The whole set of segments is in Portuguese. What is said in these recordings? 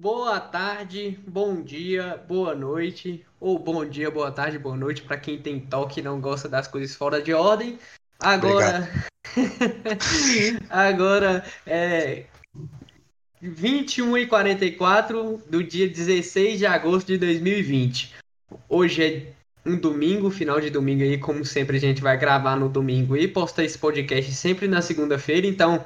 Boa tarde, bom dia, boa noite, ou bom dia, boa tarde, boa noite para quem tem toque e não gosta das coisas fora de ordem. Agora, agora é 21 e 44 do dia 16 de agosto de 2020. Hoje é um domingo, final de domingo aí, como sempre a gente vai gravar no domingo e postar esse podcast sempre na segunda-feira, então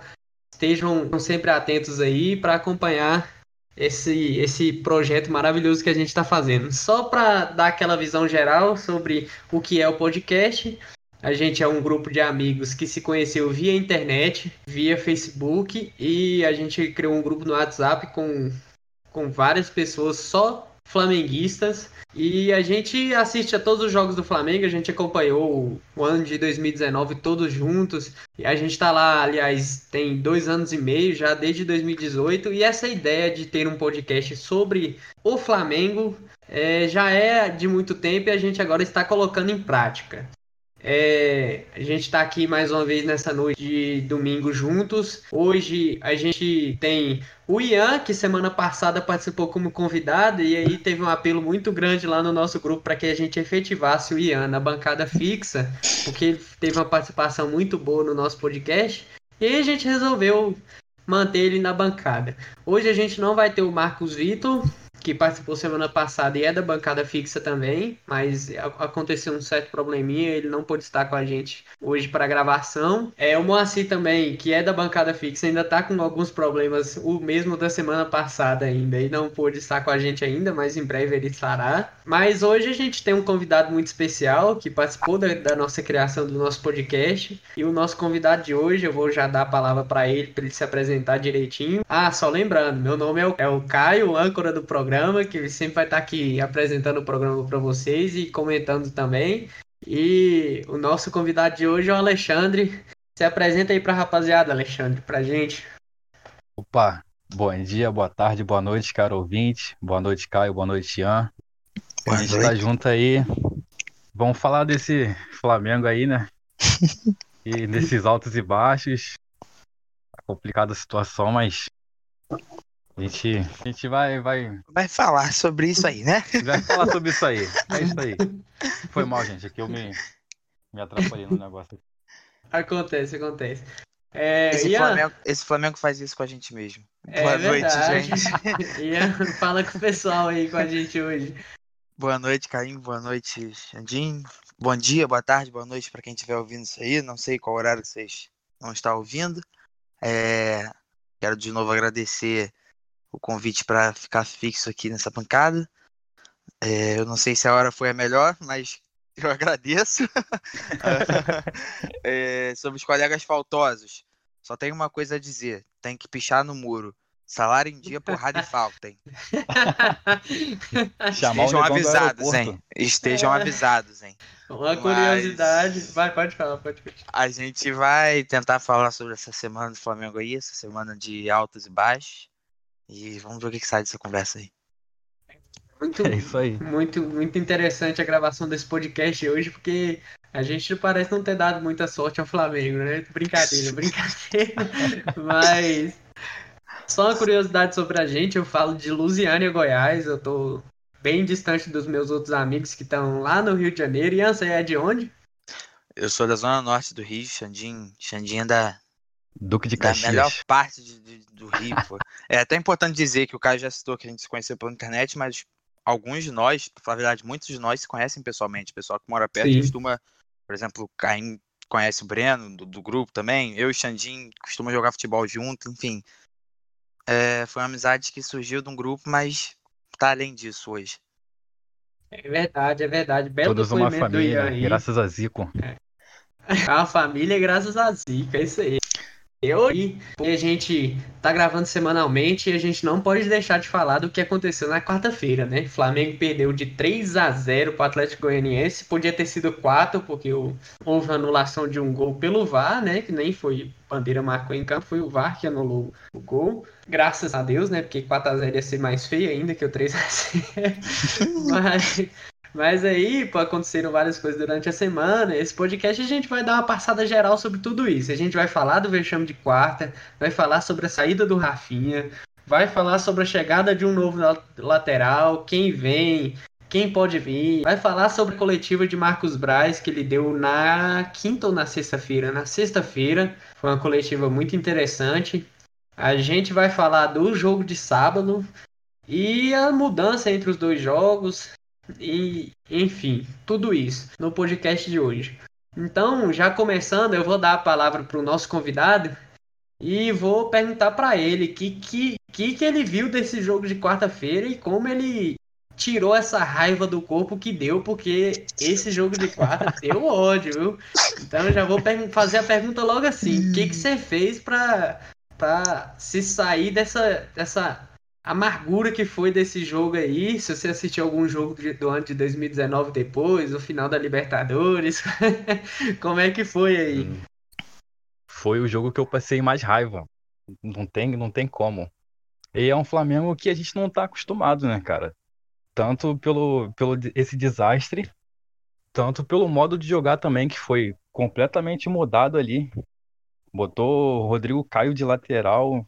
estejam sempre atentos aí para acompanhar esse, esse projeto maravilhoso que a gente está fazendo. Só para dar aquela visão geral sobre o que é o podcast, a gente é um grupo de amigos que se conheceu via internet, via Facebook, e a gente criou um grupo no WhatsApp com, com várias pessoas só flamenguistas. E a gente assiste a todos os jogos do Flamengo, a gente acompanhou o ano de 2019 todos juntos. E a gente está lá, aliás, tem dois anos e meio já, desde 2018. E essa ideia de ter um podcast sobre o Flamengo é, já é de muito tempo e a gente agora está colocando em prática. É, a gente está aqui mais uma vez nessa noite de domingo juntos. Hoje a gente tem o Ian, que semana passada participou como convidado, e aí teve um apelo muito grande lá no nosso grupo para que a gente efetivasse o Ian na bancada fixa, porque ele teve uma participação muito boa no nosso podcast. E aí a gente resolveu manter ele na bancada. Hoje a gente não vai ter o Marcos Vitor, que participou semana passada e é da bancada fixa também, mas aconteceu um certo probleminha, ele não pôde estar com a gente hoje para gravação. É o Moacir também, que é da bancada fixa, ainda está com alguns problemas, o mesmo da semana passada ainda, e não pôde estar com a gente ainda, mas em breve ele estará. Mas hoje a gente tem um convidado muito especial que participou da, da nossa criação do nosso podcast, e o nosso convidado de hoje, eu vou já dar a palavra para ele, para ele se apresentar direitinho. Ah, só lembrando, meu nome é o, é o Caio, âncora do programa programa, que sempre vai estar aqui apresentando o programa para vocês e comentando também. E o nosso convidado de hoje é o Alexandre. Se apresenta aí para a rapaziada, Alexandre, para gente. Opa, bom dia, boa tarde, boa noite, caro ouvinte. Boa noite, Caio, boa noite, Ian. Boa a gente noite. tá junto aí. Vamos falar desse Flamengo aí, né? e desses altos e baixos. Tá complicada a situação, mas a gente, a gente vai, vai. Vai falar sobre isso aí, né? Vai falar sobre isso aí. É isso aí. Foi mal, gente. Aqui eu me, me atrapalhei no negócio. Acontece, acontece. É, esse, Ian... Flamengo, esse, Flamengo, faz isso com a gente mesmo. É Boa verdade. noite, gente. Ian, fala com o pessoal aí com a gente hoje. Boa noite, Caim. Boa noite, Xandim. Bom dia, boa tarde, boa noite para quem estiver ouvindo isso aí. Não sei qual horário vocês vão estar ouvindo. É... Quero de novo agradecer o convite para ficar fixo aqui nessa bancada. É, eu não sei se a hora foi a melhor, mas eu agradeço. é, sobre os colegas faltosos, só tem uma coisa a dizer: tem que pichar no muro. Salário em dia, porrada e falta, hein? Estejam avisados, hein? Estejam é. avisados, hein? Uma curiosidade. Mas... Vai, pode falar, pode continuar. A gente vai tentar falar sobre essa semana do Flamengo aí, essa semana de altos e baixos. E vamos ver o que sai dessa conversa aí. Muito, é isso aí. Muito, muito interessante a gravação desse podcast hoje, porque a gente parece não ter dado muita sorte ao Flamengo, né? Brincadeira, brincadeira. Mas só uma curiosidade sobre a gente, eu falo de Lusiânia, Goiás, eu tô bem distante dos meus outros amigos que estão lá no Rio de Janeiro. E você é de onde? Eu sou da zona norte do Rio, Xandim, Xandim é da Duque de Caxias. Da melhor parte de, de, do Rio, pô. É até importante dizer que o Caio já citou que a gente se conheceu pela internet, mas alguns de nós, na verdade, muitos de nós se conhecem pessoalmente. O pessoal que mora perto Sim. costuma, por exemplo, o Caim conhece o Breno, do, do, grupo também. Eu e o Xandim costumam jogar futebol junto, enfim. É, foi uma amizade que surgiu de um grupo, mas tá além disso hoje. É verdade, é verdade. Belo Todos uma família, graças a Zico. É. A família graças a Zico, é isso aí. Eu e a gente tá gravando semanalmente e a gente não pode deixar de falar do que aconteceu na quarta-feira, né? Flamengo perdeu de 3 a 0 para o Atlético Goianiense, podia ter sido 4 porque houve anulação de um gol pelo VAR, né? Que nem foi bandeira marcou em campo, foi o VAR que anulou o gol. Graças a Deus, né? Porque 4 a 0 ia ser mais feio ainda que o 3 a 0. Mas mas aí, pô, aconteceram várias coisas durante a semana. Esse podcast a gente vai dar uma passada geral sobre tudo isso. A gente vai falar do vexame de quarta, vai falar sobre a saída do Rafinha, vai falar sobre a chegada de um novo lateral, quem vem, quem pode vir. Vai falar sobre a coletiva de Marcos Braz que ele deu na quinta ou na sexta-feira? Na sexta-feira. Foi uma coletiva muito interessante. A gente vai falar do jogo de sábado e a mudança entre os dois jogos e enfim, tudo isso no podcast de hoje. Então, já começando, eu vou dar a palavra para o nosso convidado e vou perguntar para ele o que, que, que, que ele viu desse jogo de quarta-feira e como ele tirou essa raiva do corpo que deu, porque esse jogo de quarta deu ódio, viu? Então eu já vou fazer a pergunta logo assim: o que, que você fez para se sair dessa, dessa amargura que foi desse jogo aí? Se você assistiu algum jogo do ano de 2019 depois, o final da Libertadores, como é que foi aí? Hum. Foi o jogo que eu passei mais raiva. Não tem, não tem como. E é um Flamengo que a gente não tá acostumado, né, cara? tanto pelo, pelo esse desastre, tanto pelo modo de jogar também, que foi completamente mudado ali. Botou Rodrigo Caio de lateral,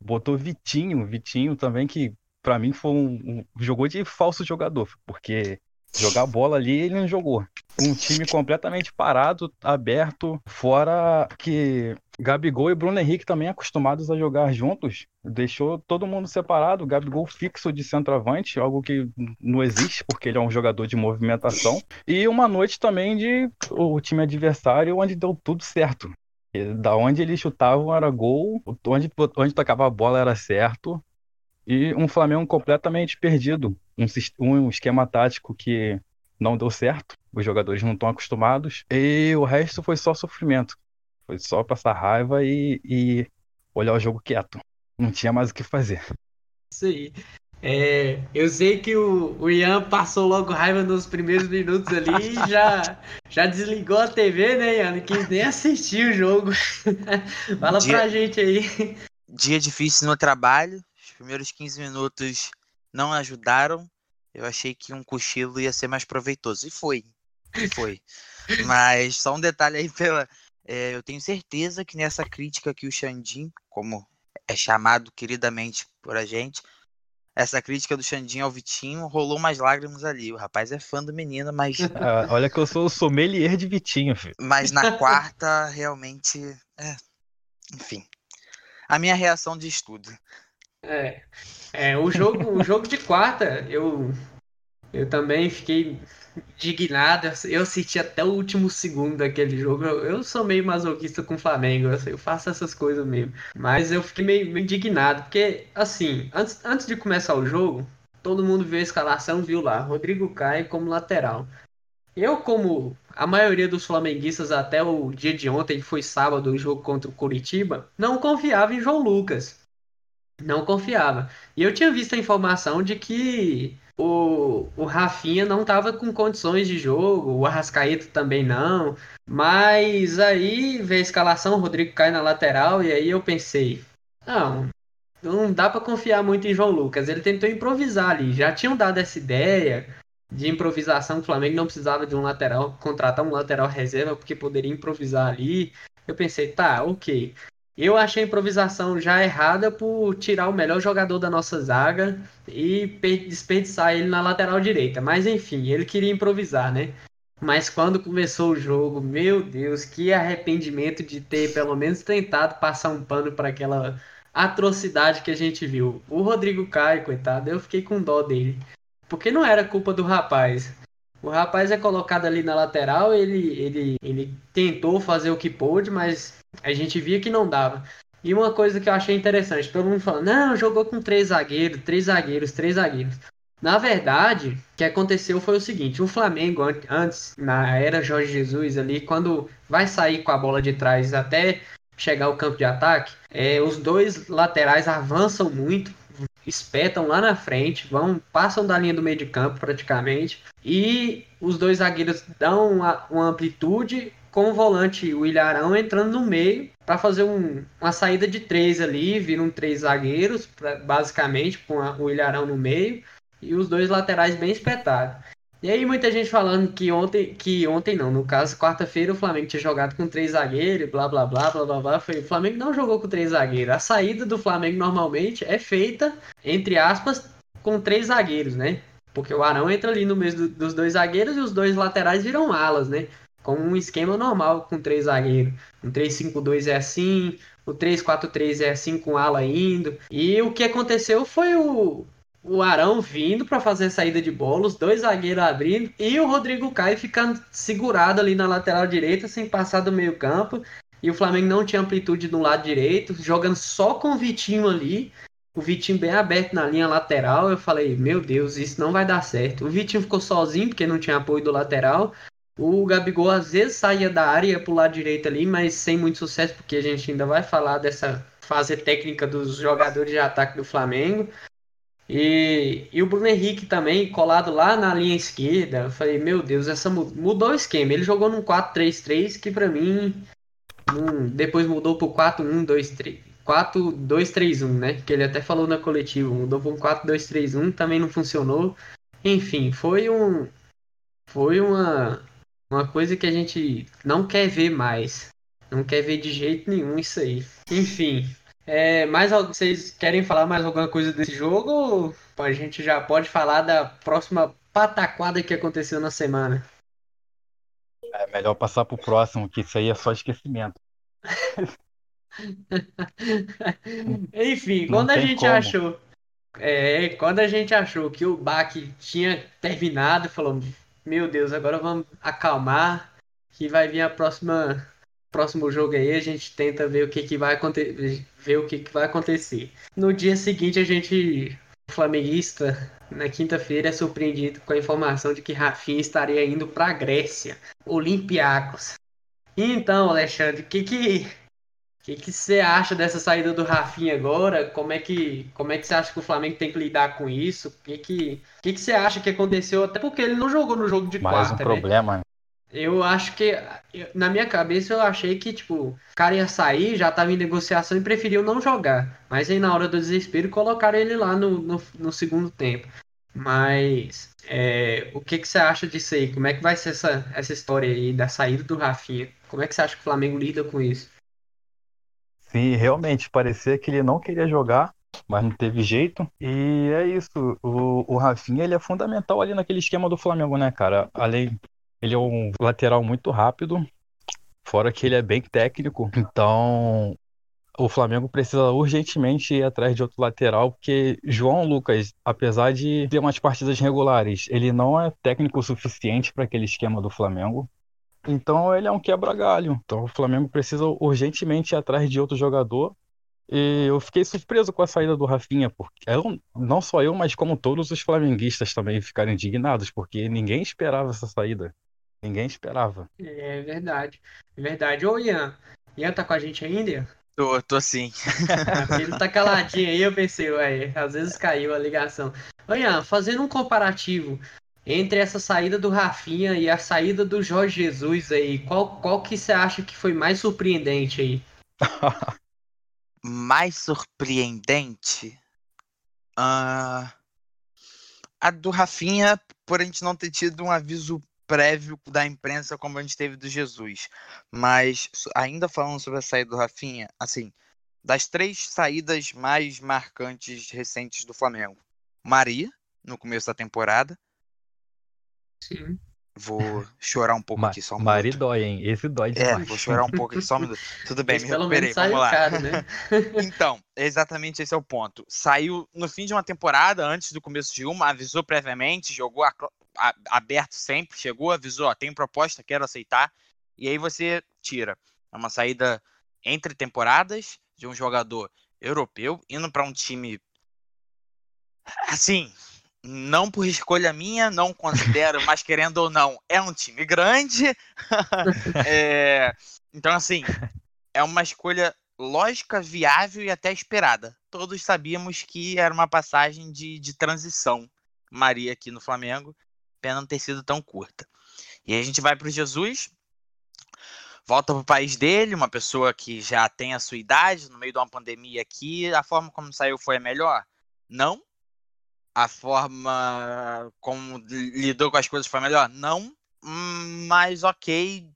botou Vitinho, Vitinho também, que para mim foi um, um, jogou de falso jogador, porque jogar bola ali ele não jogou. Um time completamente parado, aberto, fora que Gabigol e Bruno Henrique também acostumados a jogar juntos, deixou todo mundo separado. Gabigol fixo de centroavante, algo que não existe porque ele é um jogador de movimentação. E uma noite também de o time adversário onde deu tudo certo. Da onde eles chutavam era gol, onde, onde tocava a bola era certo. E um Flamengo completamente perdido. Um, um esquema tático que não deu certo, os jogadores não estão acostumados. E o resto foi só sofrimento. Foi só passar raiva e, e olhar o jogo quieto. Não tinha mais o que fazer. Isso aí. É, eu sei que o, o Ian passou logo raiva nos primeiros minutos ali e já, já desligou a TV, né, Ian? Não quis nem assistir o jogo. Fala dia, pra gente aí. Dia difícil no trabalho. Os primeiros 15 minutos não ajudaram. Eu achei que um cochilo ia ser mais proveitoso. E foi. E foi. Mas só um detalhe aí pela, é, eu tenho certeza que nessa crítica que o Xandim, como é chamado queridamente por a gente, essa crítica do Xandim ao Vitinho rolou umas lágrimas ali. O rapaz é fã do menino, mas. Ah, olha que eu sou o sommelier de Vitinho, filho. Mas na quarta, realmente. É... Enfim. A minha reação de estudo. É. é o, jogo, o jogo de quarta, eu. Eu também fiquei indignado. Eu assisti até o último segundo daquele jogo. Eu, eu sou meio masoquista com o Flamengo. Eu, eu, faço essas coisas mesmo. Mas eu fiquei meio, meio, indignado. Porque, assim, antes, antes de começar o jogo, todo mundo viu a escalação, viu lá. Rodrigo Caio como lateral. Eu, como a maioria dos flamenguistas até o dia de ontem, que foi sábado, o jogo contra o Curitiba, não confiava em João Lucas. Não confiava. E eu tinha visto a informação de que o, o Rafinha não estava com condições de jogo, o Arrascaeta também não. Mas aí veio a escalação, o Rodrigo cai na lateral, e aí eu pensei, não, não dá para confiar muito em João Lucas. Ele tentou improvisar ali, já tinham dado essa ideia de improvisação, o Flamengo não precisava de um lateral, contratar um lateral reserva, porque poderia improvisar ali. Eu pensei, tá, ok. Eu achei a improvisação já errada por tirar o melhor jogador da nossa zaga e desperdiçar ele na lateral direita. Mas enfim, ele queria improvisar, né? Mas quando começou o jogo, meu Deus, que arrependimento de ter pelo menos tentado passar um pano para aquela atrocidade que a gente viu. O Rodrigo Caio, coitado, eu fiquei com dó dele. Porque não era culpa do rapaz. O rapaz é colocado ali na lateral, ele, ele, ele tentou fazer o que pôde, mas a gente via que não dava. E uma coisa que eu achei interessante, todo mundo falando, não, jogou com três zagueiros, três zagueiros, três zagueiros. Na verdade, o que aconteceu foi o seguinte: o Flamengo, antes, na era Jorge Jesus ali, quando vai sair com a bola de trás até chegar ao campo de ataque, é, os dois laterais avançam muito, espetam lá na frente, vão passam da linha do meio de campo praticamente, e os dois zagueiros dão uma, uma amplitude com o volante o Ilharão entrando no meio para fazer um, uma saída de três ali, viram três zagueiros, pra, basicamente, com a, o Ilharão no meio e os dois laterais bem espetados. E aí muita gente falando que ontem, que ontem não, no caso, quarta-feira o Flamengo tinha jogado com três zagueiros, blá blá blá blá blá blá. Foi, o Flamengo não jogou com três zagueiros. A saída do Flamengo normalmente é feita, entre aspas, com três zagueiros, né? Porque o Arão entra ali no meio do, dos dois zagueiros e os dois laterais viram alas, né? Com um esquema normal com três zagueiros. Um 3-5-2 é assim, o 3-4-3 é assim com ala indo. E o que aconteceu foi o, o Arão vindo para fazer a saída de bola, os dois zagueiros abrindo e o Rodrigo Caio ficando segurado ali na lateral direita sem passar do meio campo. E o Flamengo não tinha amplitude no lado direito, jogando só com o Vitinho ali. O Vitinho bem aberto na linha lateral. Eu falei, meu Deus, isso não vai dar certo. O Vitinho ficou sozinho porque não tinha apoio do lateral. O Gabigol às vezes saía da área para o lado direito ali, mas sem muito sucesso, porque a gente ainda vai falar dessa fase técnica dos jogadores de ataque do Flamengo. E, e o Bruno Henrique também, colado lá na linha esquerda. Eu falei, meu Deus, essa mudou o esquema. Ele jogou num 4-3-3 que para mim depois mudou pro 4-1-2-3. 4-2-3-1, né? Que ele até falou na coletiva. Mudou um 4-2-3-1, também não funcionou. Enfim, foi um. Foi uma, uma coisa que a gente não quer ver mais. Não quer ver de jeito nenhum isso aí. Enfim, é, mais vocês querem falar mais alguma coisa desse jogo? Ou a gente já pode falar da próxima pataquada que aconteceu na semana? É melhor passar pro próximo, que isso aí é só esquecimento. Enfim, Não quando a gente como. achou. É, quando a gente achou que o baque tinha terminado, falou: Meu Deus, agora vamos acalmar, que vai vir a próxima próximo jogo aí a gente tenta ver o que, que vai acontecer, ver o que, que vai acontecer. No dia seguinte a gente, o flamenguista, na quinta-feira é surpreendido com a informação de que Rafinha estaria indo para a Grécia, Olympiacos. Então, Alexandre, o que que que que você acha dessa saída do Rafinha agora? Como é que como é que você acha que o Flamengo tem que lidar com isso? O que que que que você acha que aconteceu? Até porque ele não jogou no jogo de Mais quarta, um problema, né? Eu acho que, na minha cabeça, eu achei que, tipo, o cara ia sair, já tava em negociação e preferiu não jogar. Mas aí, na hora do desespero, colocaram ele lá no, no, no segundo tempo. Mas, é, o que, que você acha disso aí? Como é que vai ser essa, essa história aí da saída do Rafinha? Como é que você acha que o Flamengo lida com isso? Sim, realmente, parecia que ele não queria jogar, mas não teve jeito. E é isso, o, o Rafinha, ele é fundamental ali naquele esquema do Flamengo, né, cara? Além ele é um lateral muito rápido, fora que ele é bem técnico. Então, o Flamengo precisa urgentemente ir atrás de outro lateral, porque João Lucas, apesar de ter umas partidas regulares, ele não é técnico o suficiente para aquele esquema do Flamengo. Então ele é um quebra-galho. Então o Flamengo precisa urgentemente ir atrás de outro jogador. E eu fiquei surpreso com a saída do Rafinha, porque eu, não só eu, mas como todos os flamenguistas também ficaram indignados, porque ninguém esperava essa saída. Ninguém esperava. É verdade. É verdade. Ô, Ian. Ian tá com a gente ainda? Tô, tô sim. Ele tá caladinho aí, eu pensei, ué, às vezes caiu a ligação. Ô, Ian, fazendo um comparativo entre essa saída do Rafinha e a saída do Jorge Jesus aí, qual, qual que você acha que foi mais surpreendente aí? mais surpreendente? Uh, a do Rafinha, por a gente não ter tido um aviso prévio da imprensa como a gente teve do Jesus. Mas ainda falando sobre a saída do Rafinha, assim, das três saídas mais marcantes recentes do Flamengo. Maria, no começo da temporada. Sim. Vou chorar um pouco Ma aqui, só um Mari dói, hein? Esse dói é, demais. É, vou chorar um pouco aqui, só um minuto. Tudo bem, me recuperei, vamos lá. Caro, né? então, exatamente esse é o ponto. Saiu no fim de uma temporada, antes do começo de uma, avisou previamente, jogou a, aberto sempre, chegou, avisou, ó, tem proposta, quero aceitar, e aí você tira. É uma saída entre temporadas de um jogador europeu indo para um time assim, não por escolha minha, não considero, mas querendo ou não, é um time grande. é, então, assim, é uma escolha lógica, viável e até esperada. Todos sabíamos que era uma passagem de, de transição, Maria aqui no Flamengo, pena não ter sido tão curta. E a gente vai para o Jesus, volta para o país dele, uma pessoa que já tem a sua idade, no meio de uma pandemia aqui, a forma como saiu foi a melhor? Não, a forma como lidou com as coisas foi melhor? Não, mas ok.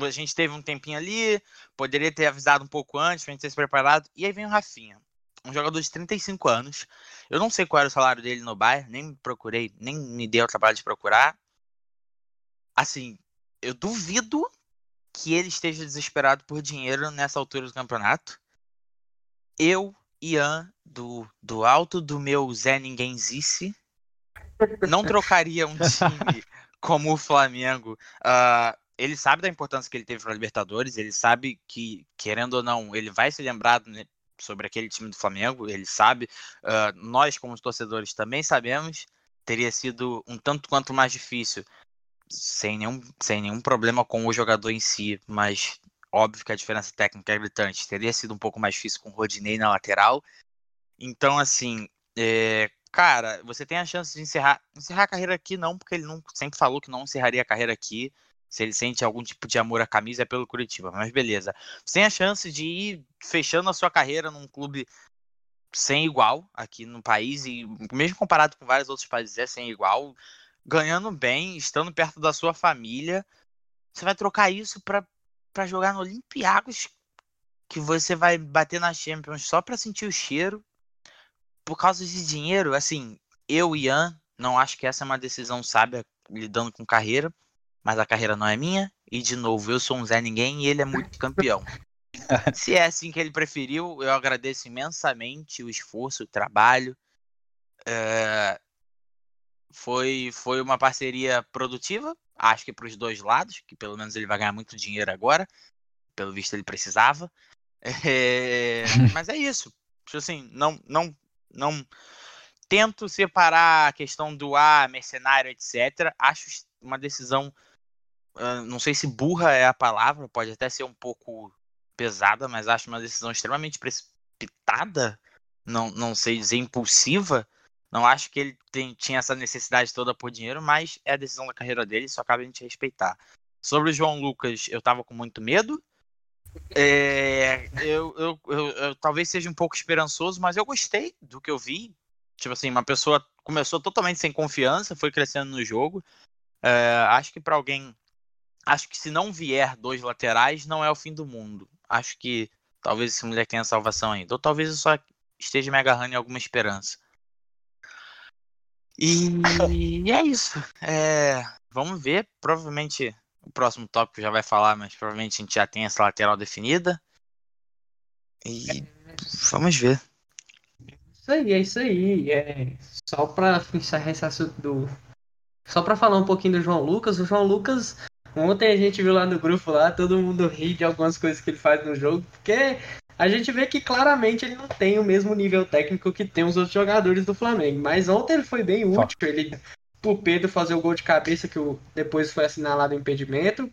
A gente teve um tempinho ali, poderia ter avisado um pouco antes pra gente ter se preparado. E aí vem o Rafinha, um jogador de 35 anos. Eu não sei qual era o salário dele no Bayern, nem procurei, nem me dei o trabalho de procurar. Assim, eu duvido que ele esteja desesperado por dinheiro nessa altura do campeonato. Eu, Ian, do, do alto do meu Zé Ninguémzice, não trocaria um time como o Flamengo. Uh, ele sabe da importância que ele teve para a Libertadores, ele sabe que, querendo ou não, ele vai ser lembrado sobre aquele time do Flamengo, ele sabe. Uh, nós, como torcedores, também sabemos. Teria sido um tanto quanto mais difícil, sem nenhum, sem nenhum problema com o jogador em si, mas óbvio que a diferença técnica é gritante. Teria sido um pouco mais difícil com o Rodinei na lateral. Então, assim, é, cara, você tem a chance de encerrar, encerrar a carreira aqui, não, porque ele não, sempre falou que não encerraria a carreira aqui. Se ele sente algum tipo de amor à camisa é pelo Curitiba, mas beleza. Tem a chance de ir fechando a sua carreira num clube sem igual aqui no país, e mesmo comparado com vários outros países, é sem igual, ganhando bem, estando perto da sua família. Você vai trocar isso para jogar no Olympiacos, que você vai bater na Champions só para sentir o cheiro por causa de dinheiro, assim, eu, Ian, não acho que essa é uma decisão sábia lidando com carreira, mas a carreira não é minha, e de novo, eu sou um Zé Ninguém e ele é muito campeão. Se é assim que ele preferiu, eu agradeço imensamente o esforço, o trabalho. É... Foi, foi uma parceria produtiva, acho que para os dois lados, que pelo menos ele vai ganhar muito dinheiro agora, pelo visto ele precisava. É... Mas é isso. Tipo assim, não, não não tento separar a questão do ah, mercenário, etc. Acho uma decisão, não sei se burra é a palavra, pode até ser um pouco pesada, mas acho uma decisão extremamente precipitada, não, não sei dizer impulsiva. Não acho que ele tem, tinha essa necessidade toda por dinheiro, mas é a decisão da carreira dele, só cabe a gente respeitar. Sobre o João Lucas, eu tava com muito medo, é, eu, eu, eu, eu, talvez seja um pouco esperançoso, mas eu gostei do que eu vi. Tipo assim, uma pessoa começou totalmente sem confiança, foi crescendo no jogo. É, acho que para alguém. Acho que se não vier dois laterais, não é o fim do mundo. Acho que talvez esse mulher tenha salvação ainda. Ou talvez eu só esteja me agarrando em alguma esperança. E, é isso. É, vamos ver. Provavelmente o próximo tópico já vai falar, mas provavelmente a gente já tem essa lateral definida. E vamos ver. Isso aí, é isso aí. É, só para encerrar esse assunto do. Só para falar um pouquinho do João Lucas, o João Lucas, ontem a gente viu lá no grupo lá, todo mundo ri de algumas coisas que ele faz no jogo, porque a gente vê que claramente ele não tem o mesmo nível técnico que tem os outros jogadores do Flamengo. Mas ontem ele foi bem útil, ele pro Pedro fazer o gol de cabeça, que depois foi assinalado o impedimento.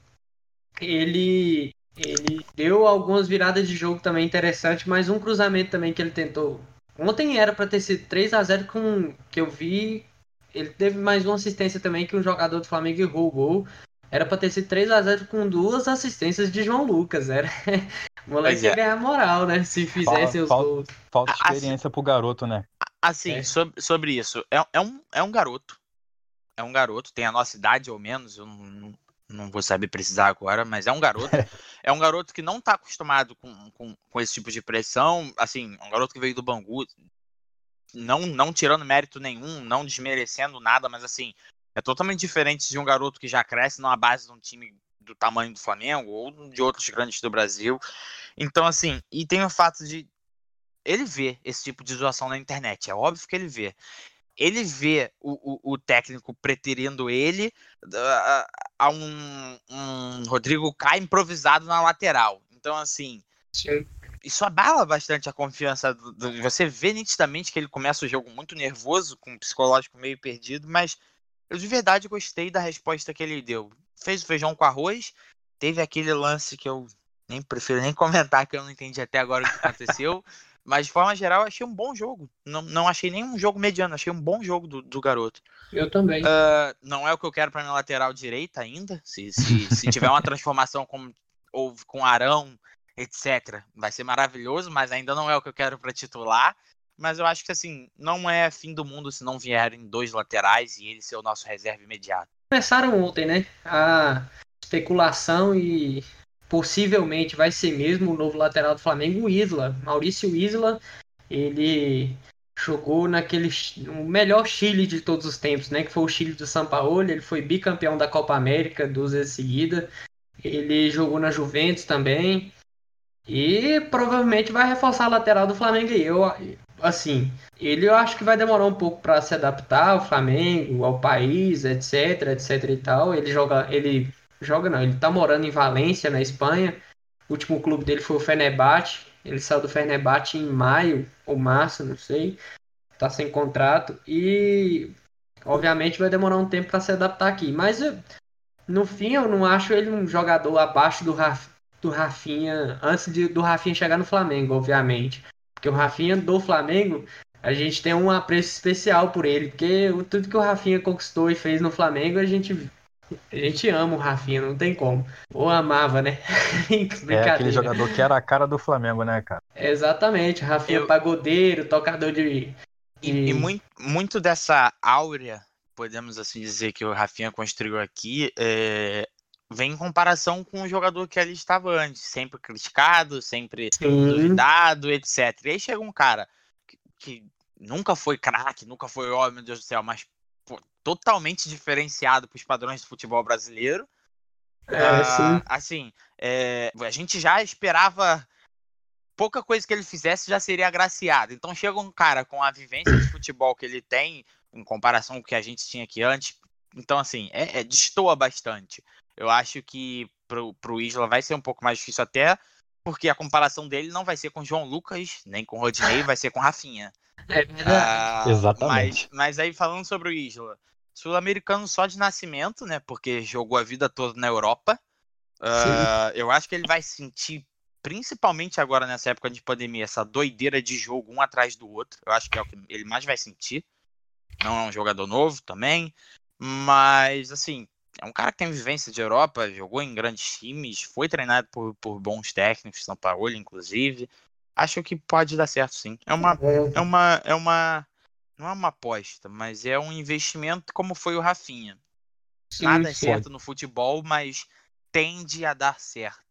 Ele, ele deu algumas viradas de jogo também interessantes, mas um cruzamento também que ele tentou. Ontem era para ter sido 3 a 0 com que eu vi. Ele teve mais uma assistência também que um jogador do Flamengo errou o gol. Era para ter sido 3 a 0 com duas assistências de João Lucas. Era o moleque é. ia ganhar moral, né? Se fizesse os gols. Falta experiência assim, pro garoto, né? Assim, é. sobre, sobre isso. É, é, um, é um garoto é um garoto, tem a nossa idade ou menos, eu não, não vou saber precisar agora, mas é um garoto. é um garoto que não está acostumado com, com, com, esse tipo de pressão. Assim, um garoto que veio do Bangu, não, não tirando mérito nenhum, não desmerecendo nada, mas assim, é totalmente diferente de um garoto que já cresce numa base de um time do tamanho do Flamengo ou de outros grandes do Brasil. Então, assim, e tem o fato de ele ver esse tipo de situação na internet, é óbvio que ele vê ele vê o, o, o técnico preterindo ele a, a um, um, Rodrigo Caio improvisado na lateral. Então, assim, Sim. isso abala bastante a confiança. Do, do, você vê nitidamente que ele começa o jogo muito nervoso, com o psicológico meio perdido, mas eu de verdade gostei da resposta que ele deu. Fez o feijão com arroz, teve aquele lance que eu nem prefiro nem comentar, que eu não entendi até agora o que aconteceu. Mas de forma geral, eu achei um bom jogo. Não, não achei nenhum jogo mediano, achei um bom jogo do, do garoto. Eu também. Uh, não é o que eu quero para minha lateral direita ainda. Se, se, se tiver uma transformação como houve com Arão, etc., vai ser maravilhoso, mas ainda não é o que eu quero para titular. Mas eu acho que assim, não é fim do mundo se não vierem dois laterais e ele ser o nosso reserva imediato. Começaram ontem, né? A especulação e possivelmente vai ser mesmo o novo lateral do Flamengo, o Isla. Maurício Isla, ele jogou naquele o melhor Chile de todos os tempos, né? Que foi o Chile do São Paulo. Ele foi bicampeão da Copa América duas vezes seguida. Ele jogou na Juventus também. E provavelmente vai reforçar a lateral do Flamengo aí. Eu, assim, ele eu acho que vai demorar um pouco para se adaptar ao Flamengo, ao país, etc, etc e tal. Ele joga, ele joga não, ele tá morando em Valência, na Espanha. O último clube dele foi o Fenerbahçe. Ele saiu do Fenerbahçe em maio ou março, não sei. Tá sem contrato e obviamente vai demorar um tempo para se adaptar aqui, mas no fim eu não acho ele um jogador abaixo do, Raf, do Rafinha antes de, do Rafinha chegar no Flamengo, obviamente. Porque o Rafinha do Flamengo, a gente tem um apreço especial por ele, porque tudo que o Rafinha conquistou e fez no Flamengo, a gente a gente ama o Rafinha, não tem como. Ou amava, né? é aquele jogador que era a cara do Flamengo, né, cara? Exatamente, Rafinha Eu... pagodeiro, tocador de. de... E, e muito, muito dessa áurea, podemos assim dizer, que o Rafinha construiu aqui, é... vem em comparação com o jogador que ali estava antes, sempre criticado, sempre Sim. duvidado, etc. E aí chega um cara que, que nunca foi craque, nunca foi, oh meu Deus do céu, mas totalmente diferenciado para os padrões do futebol brasileiro. É, uh, assim, é, a gente já esperava pouca coisa que ele fizesse já seria agraciado. Então chega um cara com a vivência de futebol que ele tem, em comparação com o que a gente tinha aqui antes. Então, assim, é, é destoa bastante. Eu acho que pro, pro Isla vai ser um pouco mais difícil até, porque a comparação dele não vai ser com João Lucas, nem com Rodinei, vai ser com Rafinha. É verdade. Uh, Exatamente. Mas, mas aí falando sobre o Isla, sul-americano só de nascimento, né? Porque jogou a vida toda na Europa. Uh, eu acho que ele vai sentir, principalmente agora nessa época de pandemia, essa doideira de jogo um atrás do outro. Eu acho que é o que ele mais vai sentir. Não é um jogador novo também. Mas, assim, é um cara que tem vivência de Europa, jogou em grandes times, foi treinado por, por bons técnicos, São Paulo, inclusive. Acho que pode dar certo, sim. É uma, é uma, é uma não é uma aposta, mas é um investimento como foi o Rafinha. Sim, Nada é certo no futebol, mas tende a dar certo.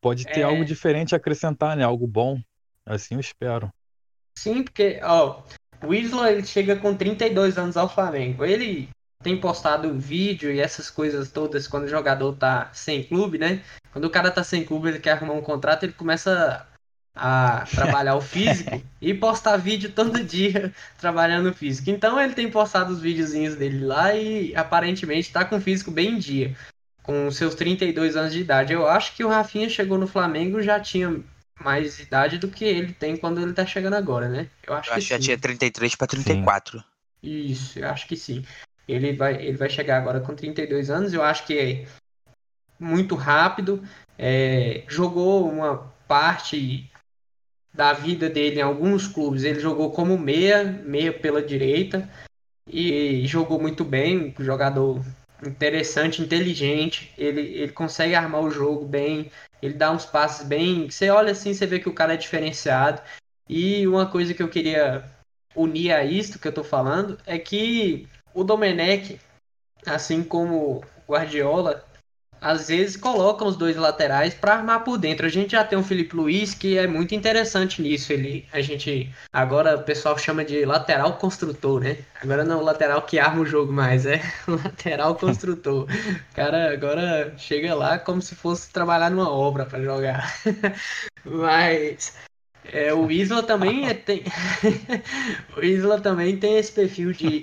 Pode ter é... algo diferente a acrescentar, né? Algo bom. Assim eu espero. Sim, porque, ó, o Isla ele chega com 32 anos ao Flamengo. Ele tem postado vídeo e essas coisas todas quando o jogador tá sem clube, né? Quando o cara tá sem clube, ele quer arrumar um contrato, ele começa a trabalhar o físico e postar vídeo todo dia trabalhando o físico. Então ele tem postado os videozinhos dele lá e aparentemente está com o físico bem em dia, com seus 32 anos de idade. Eu acho que o Rafinha chegou no Flamengo já tinha mais idade do que ele tem quando ele tá chegando agora, né? Eu acho eu que, acho que já tinha 33 para 34. Sim. Isso, eu acho que sim. Ele vai, ele vai chegar agora com 32 anos, eu acho que é muito rápido. É, jogou uma parte da vida dele em alguns clubes. Ele jogou como meia, meia pela direita, e jogou muito bem, jogador interessante, inteligente. Ele, ele consegue armar o jogo bem, ele dá uns passes bem. Você olha assim, você vê que o cara é diferenciado. E uma coisa que eu queria unir a isto que eu tô falando é que o Domenech, assim como o Guardiola, às vezes colocam os dois laterais para armar por dentro. A gente já tem o Felipe Luiz que é muito interessante nisso. Ele, a gente agora o pessoal chama de lateral construtor, né? Agora não o lateral que arma o jogo mais, é lateral construtor. O cara agora chega lá como se fosse trabalhar numa obra para jogar. Mas é, o Isla também é, tem o Isla também tem esse perfil de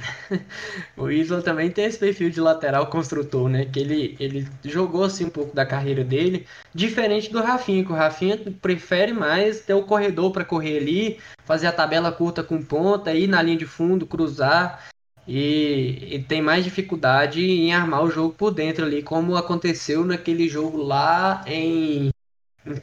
o Isla também tem esse perfil de lateral construtor, né? Que ele, ele jogou assim um pouco da carreira dele, diferente do Rafinha, que o Rafinha prefere mais ter o corredor para correr ali, fazer a tabela curta com ponta, ir na linha de fundo, cruzar. E, e, tem mais dificuldade em armar o jogo por dentro ali, como aconteceu naquele jogo lá em, em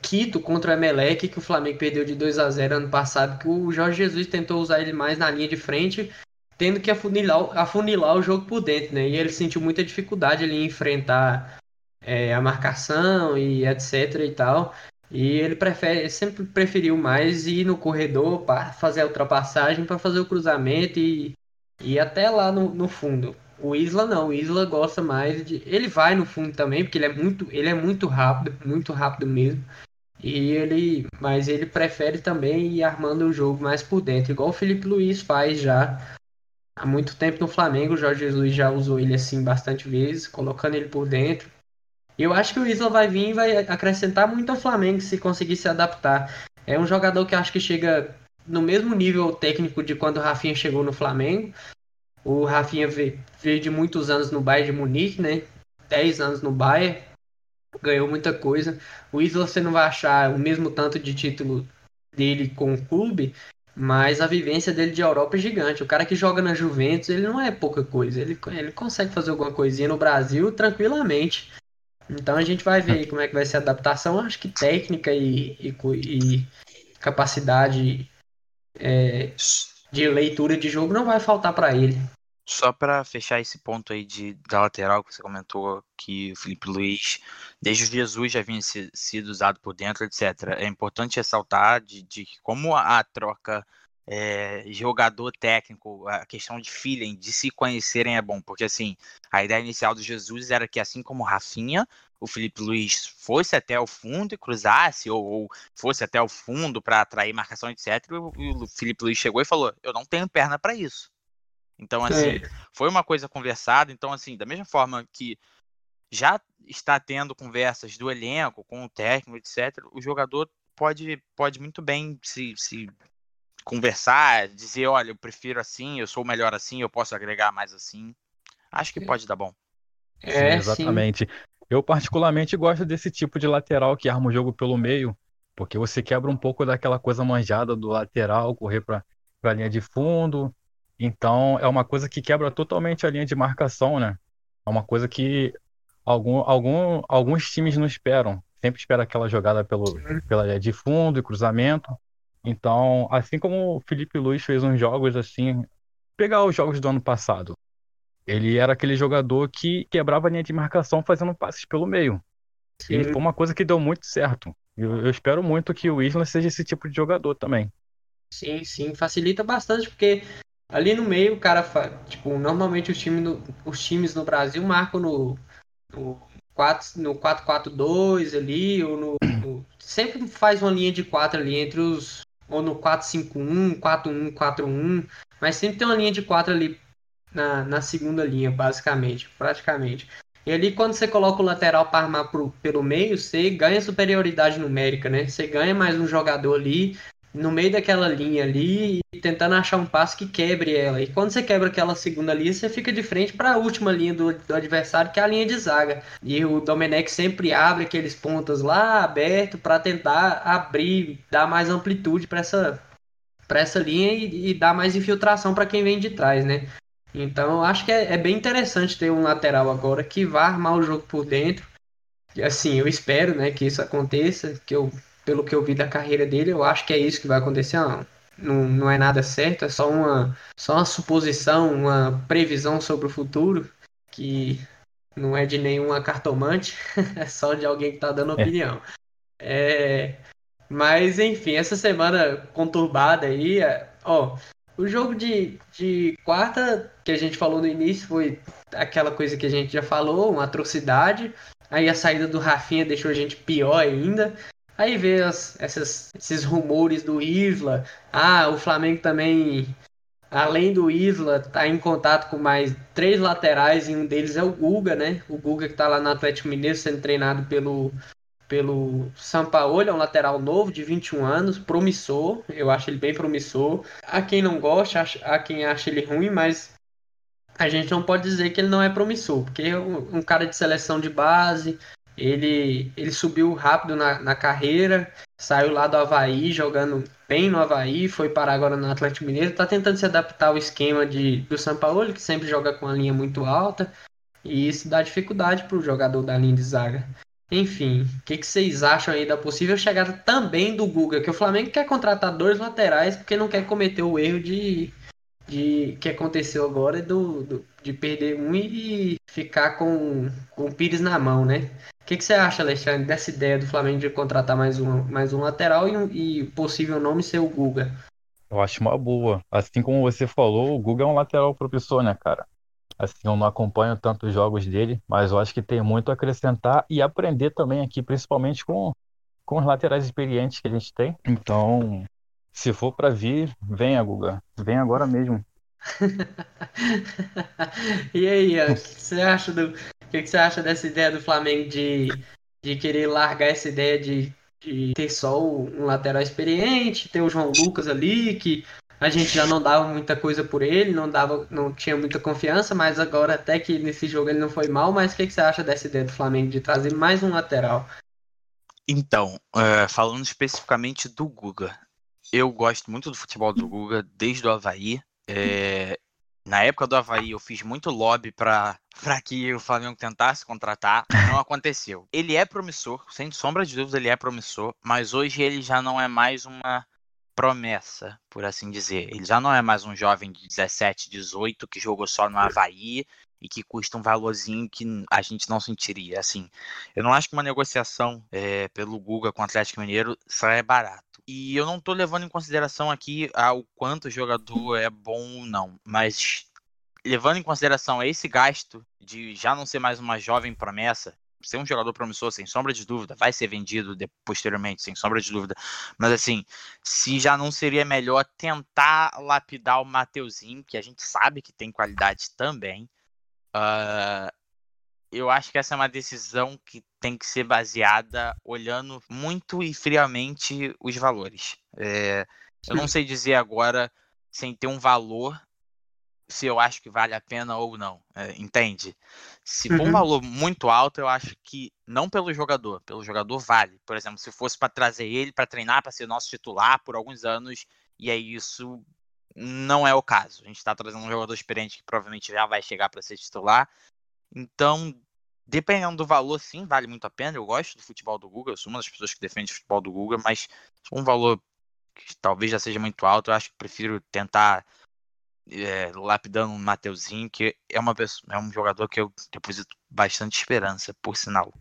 Quito contra o Emelec, que o Flamengo perdeu de 2 a 0 ano passado, que o Jorge Jesus tentou usar ele mais na linha de frente tendo que afunilar, afunilar o jogo por dentro, né? E ele sentiu muita dificuldade ali em enfrentar é, a marcação e etc e tal. E ele prefere, sempre preferiu mais ir no corredor para fazer a ultrapassagem, para fazer o cruzamento e ir até lá no, no fundo. O Isla não, o Isla gosta mais de. Ele vai no fundo também, porque ele é muito, ele é muito rápido, muito rápido mesmo. E ele, mas ele prefere também ir armando o jogo mais por dentro, igual o Felipe Luiz faz já há muito tempo no Flamengo. O Jorge Jesus já usou ele assim bastante vezes, colocando ele por dentro. Eu acho que o Isla vai vir e vai acrescentar muito ao Flamengo se conseguir se adaptar. É um jogador que acho que chega no mesmo nível técnico de quando o Rafinha chegou no Flamengo. O Rafinha veio, de muitos anos no Bayern de Munique, né? 10 anos no Bayern, ganhou muita coisa. O Isla você não vai achar o mesmo tanto de título dele com o clube, mas a vivência dele de Europa é gigante. O cara que joga na Juventus, ele não é pouca coisa. Ele, ele consegue fazer alguma coisinha no Brasil tranquilamente. Então a gente vai ver como é que vai ser a adaptação. Acho que técnica e, e, e capacidade é, de leitura de jogo não vai faltar para ele. Só para fechar esse ponto aí de, da lateral que você comentou, que o Felipe Luiz, desde o Jesus já vinha sido usado por dentro, etc. É importante ressaltar de, de como a, troca é, jogador técnico, a questão de feeling, de se conhecerem é bom, porque assim, a ideia inicial do Jesus era que assim como Rafinha, o Felipe Luiz fosse até o fundo e cruzasse, ou, ou fosse até o fundo para atrair marcação, etc. E o, o Felipe Luiz chegou e falou: Eu não tenho perna para isso. Então, assim, é. foi uma coisa conversada. Então, assim, da mesma forma que já está tendo conversas do elenco com o técnico, etc., o jogador pode, pode muito bem se, se conversar, dizer, olha, eu prefiro assim, eu sou melhor assim, eu posso agregar mais assim. Acho que pode dar bom. É, sim, exatamente. Sim. Eu particularmente gosto desse tipo de lateral que arma o jogo pelo meio, porque você quebra um pouco daquela coisa manjada do lateral, correr para a linha de fundo. Então é uma coisa que quebra totalmente a linha de marcação, né? É uma coisa que algum, algum, alguns times não esperam. Sempre espera aquela jogada pelo, pela de fundo e cruzamento. Então, assim como o Felipe Luiz fez uns jogos assim, pegar os jogos do ano passado, ele era aquele jogador que quebrava a linha de marcação fazendo passes pelo meio. Sim. E foi uma coisa que deu muito certo. Eu, eu espero muito que o Isla seja esse tipo de jogador também. Sim, sim, facilita bastante, porque ali no meio o cara, tipo, normalmente os times no, os times no Brasil marcam no, no 4 no 4-4-2 ali, ou no, no, Sempre faz uma linha de 4 ali entre os ou no 4-5-1, 4-1, 4-1, mas sempre tem uma linha de 4 ali na, na segunda linha, basicamente, praticamente. E ali, quando você coloca o lateral para armar pro, pelo meio, você ganha superioridade numérica, né? Você ganha mais um jogador ali, no meio daquela linha ali e tentando achar um passo que quebre ela. E quando você quebra aquela segunda linha, você fica de frente para a última linha do, do, adversário, que é a linha de zaga. E o Domenech sempre abre aqueles pontas lá aberto para tentar abrir, dar mais amplitude para essa para essa linha e, e dar mais infiltração para quem vem de trás, né? Então, acho que é, é bem interessante ter um lateral agora que vá armar o jogo por dentro. E assim, eu espero, né, que isso aconteça, que eu pelo que eu vi da carreira dele, eu acho que é isso que vai acontecer. Não, não é nada certo, é só uma, só uma suposição, uma previsão sobre o futuro, que não é de nenhuma cartomante, é só de alguém que está dando é. opinião. É. É, mas, enfim, essa semana conturbada aí, é, ó, o jogo de, de quarta, que a gente falou no início, foi aquela coisa que a gente já falou, uma atrocidade. Aí a saída do Rafinha deixou a gente pior ainda. Aí vê as, essas, esses rumores do Isla. Ah, o Flamengo também, além do Isla, está em contato com mais três laterais e um deles é o Guga, né? O Guga que está lá no Atlético Mineiro sendo treinado pelo, pelo Sampaoli, é um lateral novo de 21 anos, promissor. Eu acho ele bem promissor. A quem não gosta, a quem acha ele ruim, mas a gente não pode dizer que ele não é promissor, porque é um cara de seleção de base, ele, ele subiu rápido na, na carreira, saiu lá do Havaí, jogando bem no Havaí, foi parar agora no Atlético Mineiro, está tentando se adaptar ao esquema de, do São Paulo, que sempre joga com a linha muito alta, e isso dá dificuldade para o jogador da linha de zaga. Enfim, o que, que, vocês acham aí da possível chegada também do Guga? Que o Flamengo quer contratar dois laterais porque não quer cometer o erro de, de que aconteceu agora do, do de perder um e ficar com, com o Pires na mão, né? Que, que você acha, Alexandre, dessa ideia do Flamengo de contratar mais um, mais um lateral e, um, e possível nome ser o Guga? Eu acho uma boa. Assim como você falou, o Guga é um lateral promissor, né, cara? Assim, eu não acompanho tantos jogos dele, mas eu acho que tem muito a acrescentar e aprender também aqui, principalmente com, com os laterais experientes que a gente tem. Então, se for para vir, venha, Guga. Vem agora mesmo. e aí, o que você acha do, o que, você acha dessa ideia do Flamengo de, de querer largar essa ideia de, de ter só um lateral experiente, ter o João Lucas ali, que a gente já não dava muita coisa por ele, não dava, não tinha muita confiança, mas agora até que nesse jogo ele não foi mal, mas o que, que você acha dessa ideia do Flamengo de trazer mais um lateral? Então, uh, falando especificamente do Guga, eu gosto muito do futebol do Guga desde o Havaí. É, na época do Havaí, eu fiz muito lobby para que o Flamengo tentasse contratar. Não aconteceu. Ele é promissor, sem sombra de dúvida, ele é promissor, mas hoje ele já não é mais uma promessa, por assim dizer. Ele já não é mais um jovem de 17, 18 que jogou só no Havaí e que custa um valorzinho que a gente não sentiria. Assim, eu não acho que uma negociação é, pelo Guga com o Atlético Mineiro saia barato. E eu não estou levando em consideração aqui ah, o quanto o jogador é bom ou não, mas levando em consideração esse gasto de já não ser mais uma jovem promessa, ser um jogador promissor, sem sombra de dúvida, vai ser vendido de, posteriormente, sem sombra de dúvida. Mas assim, se já não seria melhor tentar lapidar o Mateuzinho, que a gente sabe que tem qualidade também, Uh, eu acho que essa é uma decisão que tem que ser baseada olhando muito e friamente os valores. É, eu não sei dizer agora, sem ter um valor, se eu acho que vale a pena ou não. É, entende? Se for um uhum. valor muito alto, eu acho que não pelo jogador, pelo jogador vale. Por exemplo, se fosse para trazer ele para treinar, para ser nosso titular por alguns anos, e é isso, não é o caso. A gente está trazendo um jogador experiente que provavelmente já vai chegar para ser titular. Então, dependendo do valor, sim, vale muito a pena. Eu gosto do futebol do Google, eu sou uma das pessoas que defende o futebol do Google, mas um valor que talvez já seja muito alto, eu acho que prefiro tentar é, lapidando um Mateuzinho, que é, uma pessoa, é um jogador que eu deposito bastante esperança, por sinal.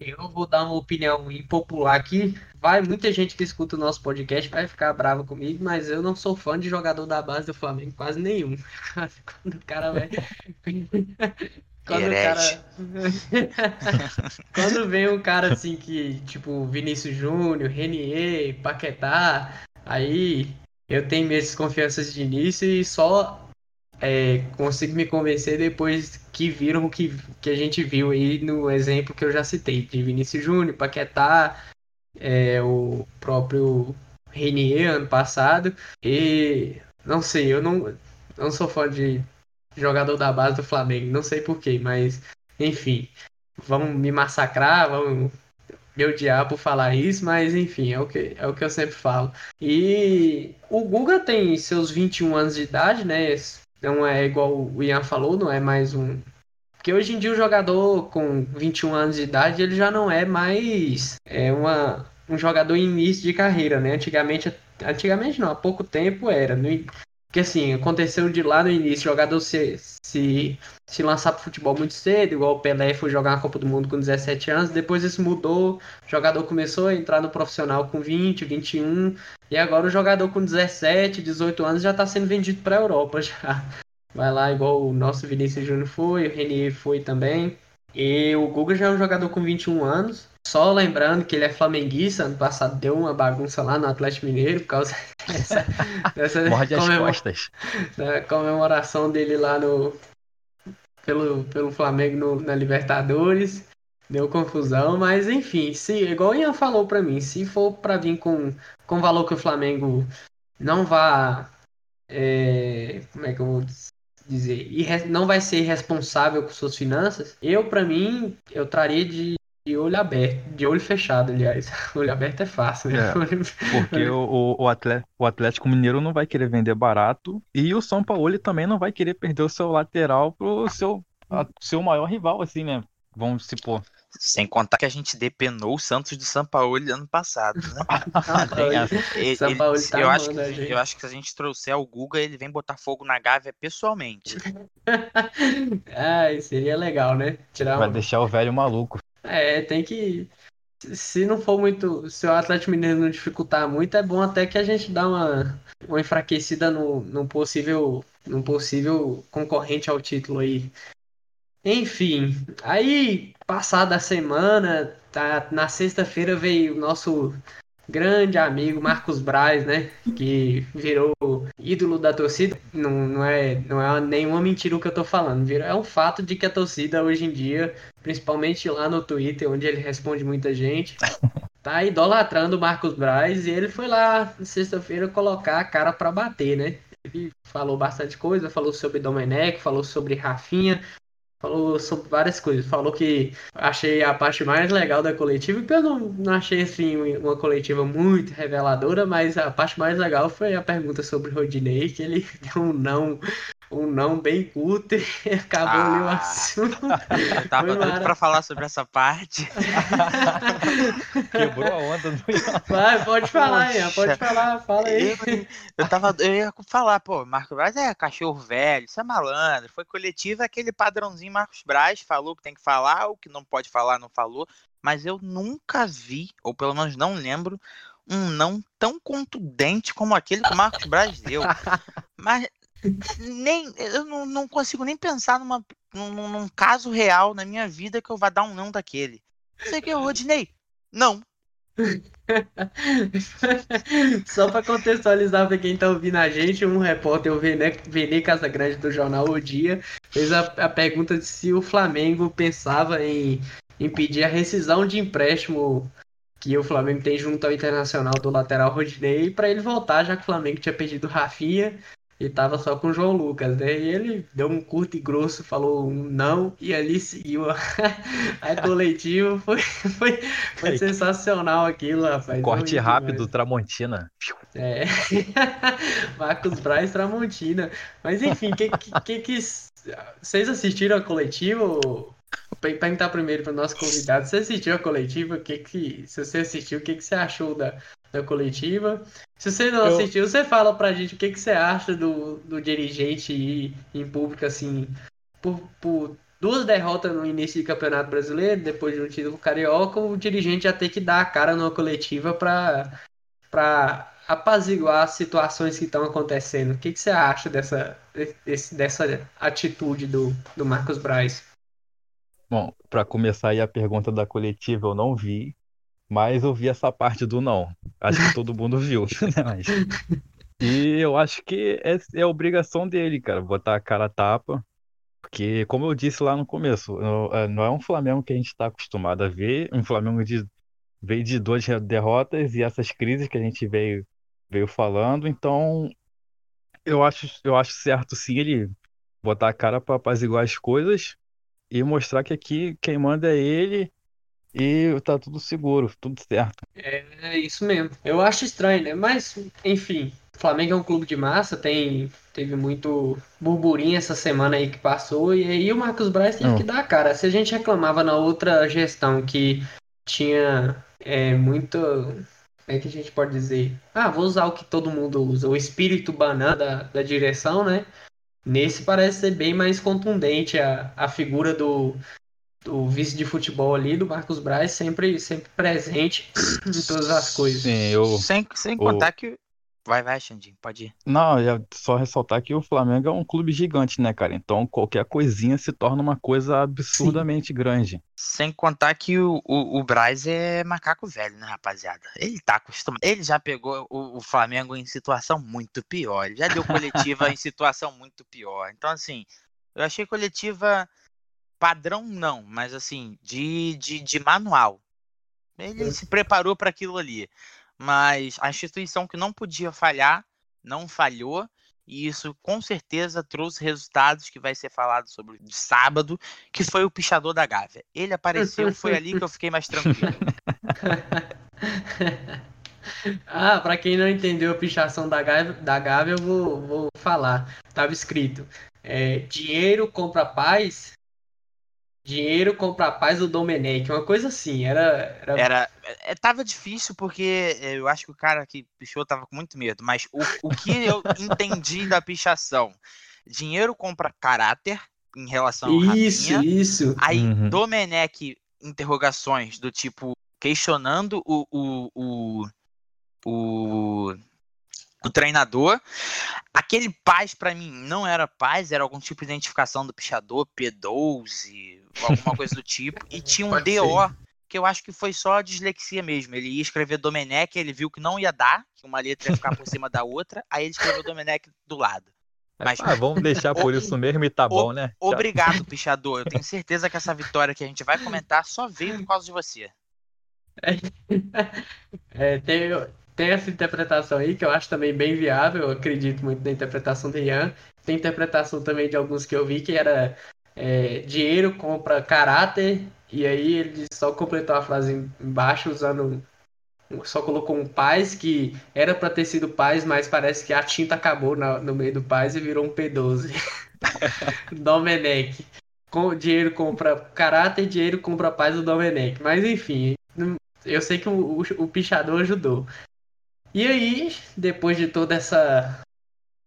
Eu vou dar uma opinião impopular aqui. Vai, muita gente que escuta o nosso podcast vai ficar brava comigo, mas eu não sou fã de jogador da base do Flamengo, quase nenhum. Quando o cara vai. Quando o cara. Quando vem um cara assim que, tipo, Vinícius Júnior, Renier, Paquetá, aí eu tenho minhas desconfianças de início e só é, consigo me convencer depois que viram o que, que a gente viu aí no exemplo que eu já citei, de Vinícius Júnior, Paquetá, é, o próprio Renier ano passado. E não sei, eu não, não sou fã de jogador da base do Flamengo, não sei porquê, mas enfim, vão me massacrar, vão me odiar por falar isso, mas enfim, é o que, é o que eu sempre falo. E o Guga tem seus 21 anos de idade, né? Não é igual o Ian falou, não é mais um. Porque hoje em dia o jogador com 21 anos de idade ele já não é mais é uma, um jogador início de carreira, né? Antigamente, antigamente não, há pouco tempo era. No, porque assim, aconteceu de lá no início, jogador se, se, se lançar pro futebol muito cedo, igual o Pelé foi jogar na Copa do Mundo com 17 anos, depois isso mudou, o jogador começou a entrar no profissional com 20, 21, e agora o jogador com 17, 18 anos já está sendo vendido para a Europa já. Vai lá igual o nosso Vinícius Júnior foi, o Renier foi também. E o Guga já é um jogador com 21 anos. Só lembrando que ele é flamenguista, ano passado deu uma bagunça lá no Atlético Mineiro por causa dessa, dessa comemora... comemoração dele lá no pelo, pelo Flamengo no, na Libertadores. Deu confusão, mas enfim, se igual o Ian falou para mim, se for para vir com com valor que o Flamengo não vá é, como é que eu vou dizer, e não vai ser responsável com suas finanças, eu, para mim, eu traria de, de, olho aberto, de olho fechado, aliás. olho aberto é fácil, né? É, porque o, o, Atlético, o Atlético Mineiro não vai querer vender barato e o São Paulo também não vai querer perder o seu lateral pro seu, a, seu maior rival, assim, né? Vamos supor. Sem contar que a gente depenou o Santos de São Paulo ano passado, né? ele, São Paulo ele, tá eu, acho que, eu acho que se a gente trouxer o Guga, ele vem botar fogo na Gávea pessoalmente. Ai, seria legal, né? Tirar Vai um... deixar o velho maluco. É, tem que. Se não for muito. Se o Atlético Mineiro não dificultar muito, é bom até que a gente dá uma, uma enfraquecida no, no possível. no possível concorrente ao título aí. Enfim, aí passada a semana, tá, na sexta-feira veio o nosso grande amigo Marcos Braz, né? Que virou ídolo da torcida. Não, não, é, não é nenhuma mentira o que eu tô falando. É um fato de que a torcida hoje em dia, principalmente lá no Twitter, onde ele responde muita gente, tá idolatrando o Marcos Braz e ele foi lá na sexta-feira colocar a cara para bater, né? Ele falou bastante coisa, falou sobre Domenech, falou sobre Rafinha, Falou sobre várias coisas. Falou que achei a parte mais legal da coletiva, que eu não, não achei assim uma coletiva muito reveladora, mas a parte mais legal foi a pergunta sobre Rodinei, que ele deu um não um não bem e acabou ah, ali o assunto. Eu tava doido pra falar sobre essa parte. Quebrou a onda. No... Vai, pode falar, Ian, pode falar, fala aí. Eu, eu, tava, eu ia falar, pô, Marcos Braz é cachorro velho, isso é malandro, foi coletivo, aquele padrãozinho Marcos Braz, falou que tem que falar, o que não pode falar não falou, mas eu nunca vi, ou pelo menos não lembro, um não tão contundente como aquele que o Marcos Braz deu. Mas nem eu não, não consigo nem pensar numa, num, num, caso real na minha vida que eu vá dar um não daquele. Você que é o Rodney? Não. Só para contextualizar para quem tá ouvindo a gente, um repórter, o Vene Casagrande do jornal O Dia, fez a, a pergunta de se o Flamengo pensava em impedir a rescisão de empréstimo que o Flamengo tem junto ao Internacional do lateral Rodney para ele voltar, já que o Flamengo tinha perdido Rafinha e tava só com o João Lucas, né? E ele deu um curto e grosso, falou um não, e ali seguiu a, a coletiva. Foi, foi, foi sensacional aquilo, rapaz. Corte rápido, demais. Tramontina. É. Marcos Braz, Tramontina. Mas enfim, que, que, que, que vocês assistiram a coletiva? Vou perguntar primeiro para o nosso convidado. Você assistiu a coletiva? Que que, se você assistiu, o que, que você achou da, da coletiva. Se você não eu... assistiu, você fala pra gente o que, que você acha do, do dirigente ir em público, assim, por, por duas derrotas no início do Campeonato Brasileiro, depois de um título carioca, o dirigente já tem que dar a cara numa coletiva pra, pra apaziguar as situações que estão acontecendo. O que, que você acha dessa, desse, dessa atitude do, do Marcos Braz? Bom, para começar aí a pergunta da coletiva, eu não vi, mas eu vi essa parte do não. Acho que todo mundo viu, né? Mas... E eu acho que é, é obrigação dele, cara, botar a cara a tapa. Porque, como eu disse lá no começo, é, não é um Flamengo que a gente está acostumado a ver. Um Flamengo de, veio de duas derrotas e essas crises que a gente veio, veio falando. Então, eu acho, eu acho certo sim ele botar a cara para apaziguar as coisas e mostrar que aqui quem manda é ele e tá tudo seguro, tudo certo. É, isso mesmo. Eu acho estranho, né? Mas, enfim, o Flamengo é um clube de massa, tem teve muito burburinho essa semana aí que passou, e aí o Marcos Braz teve Não. que dar a cara. Se a gente reclamava na outra gestão que tinha é, muito. Como é que a gente pode dizer? Ah, vou usar o que todo mundo usa, o espírito banana da, da direção, né? Nesse parece ser bem mais contundente a, a figura do, o vice de futebol ali do Marcos Braz sempre, sempre presente em todas as coisas. Sim, eu, sem, sem contar que. Vai, vai, Xandinho, pode ir. Não, só ressaltar que o Flamengo é um clube gigante, né, cara? Então qualquer coisinha se torna uma coisa absurdamente Sim. grande. Sem contar que o, o, o Braz é macaco velho, né, rapaziada? Ele tá acostumado. Ele já pegou o, o Flamengo em situação muito pior. Ele já deu coletiva em situação muito pior. Então, assim, eu achei coletiva padrão não, mas assim, de, de, de manual. Ele se preparou para aquilo ali. Mas a instituição que não podia falhar, não falhou. E isso com certeza trouxe resultados que vai ser falado sobre de sábado, que foi o pichador da Gávea. Ele apareceu, foi ali que eu fiquei mais tranquilo. ah, para quem não entendeu a pichação da Gávea, da Gávea eu vou, vou falar. Tava escrito: é, dinheiro compra paz, Dinheiro compra a paz do Domenech, uma coisa assim, era. Era, era é, tava difícil porque eu acho que o cara que pichou tava com muito medo, mas o, o que eu entendi da pichação? Dinheiro compra caráter em relação ao Isso, Rafinha, isso. Aí uhum. Domenech interrogações do tipo questionando o, o, o, o, o treinador. Aquele paz para mim não era paz, era algum tipo de identificação do pichador, P12, alguma coisa do tipo. E tinha um Pode DO ser. que eu acho que foi só dislexia mesmo. Ele ia escrever Domenech, ele viu que não ia dar, que uma letra ia ficar por cima da outra, aí ele escreveu Domenech do lado. Mas, ah, vamos deixar por isso mesmo e tá o, bom, né? Obrigado, pichador. Eu tenho certeza que essa vitória que a gente vai comentar só veio por causa de você. É, tem, tem essa interpretação aí que eu acho também bem viável. Eu acredito muito na interpretação de Ian. Tem interpretação também de alguns que eu vi que era é, dinheiro compra caráter. E aí ele só completou a frase embaixo usando só colocou um paz que era para ter sido paz, mas parece que a tinta acabou na, no meio do paz e virou um P12. Domenech. Com, dinheiro compra caráter, dinheiro compra paz do Domenech. Mas enfim, eu sei que o, o, o pichador ajudou. E aí, depois de toda essa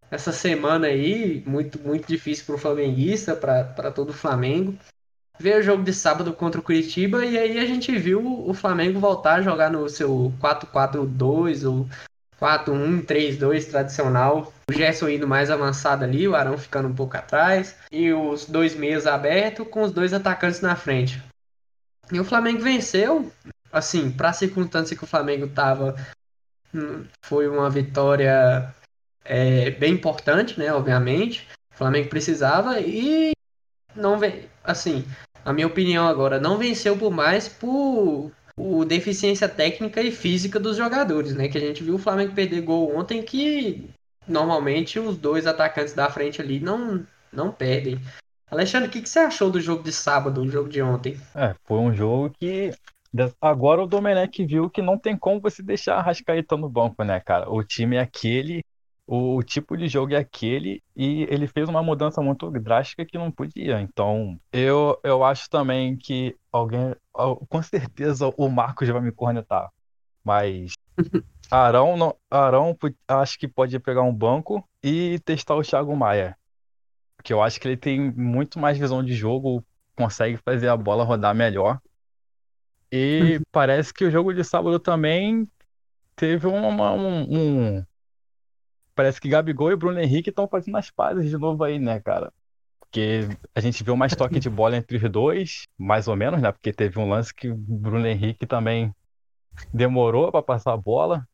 essa semana aí, muito muito difícil para o flamenguista, para todo o Flamengo, veio o jogo de sábado contra o Curitiba e aí a gente viu o Flamengo voltar a jogar no seu 4-4-2 ou 4-1-3-2 tradicional. O Gerson indo mais avançado ali, o Arão ficando um pouco atrás e os dois meios abertos com os dois atacantes na frente. E o Flamengo venceu, assim, para a circunstância que o Flamengo tava, hum, foi uma vitória é, bem importante, né? Obviamente, o Flamengo precisava e não vem, assim, a minha opinião agora, não venceu por mais por, por deficiência técnica e física dos jogadores, né? Que a gente viu o Flamengo perder gol ontem que normalmente os dois atacantes da frente ali não, não perdem. Alexandre, o que, que você achou do jogo de sábado, o jogo de ontem? É, foi um jogo que agora o Domenech viu que não tem como você deixar a Rascaeta no banco, né, cara? O time é aquele o tipo de jogo é aquele e ele fez uma mudança muito drástica que não podia. Então, eu, eu acho também que alguém, com certeza o Marcos vai me cornetar, mas Arão, não, Arão acho que pode pegar um banco e testar o Thiago Maia, porque eu acho que ele tem muito mais visão de jogo, consegue fazer a bola rodar melhor. E parece que o jogo de sábado também teve uma, um, um parece que Gabigol e Bruno Henrique estão fazendo as pazes de novo aí, né, cara? Porque a gente viu mais toque de bola entre os dois, mais ou menos, né? Porque teve um lance que o Bruno Henrique também demorou para passar a bola,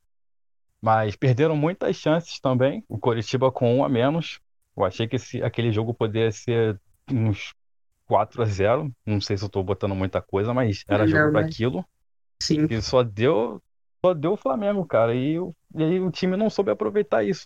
mas perderam muitas chances também. O Coritiba com um a menos. Eu achei que esse, aquele jogo poderia ser uns 4 a 0 Não sei se eu tô botando muita coisa, mas era Não, jogo para aquilo. Sim. E só deu só deu o Flamengo, cara. E, e aí o time não soube aproveitar isso.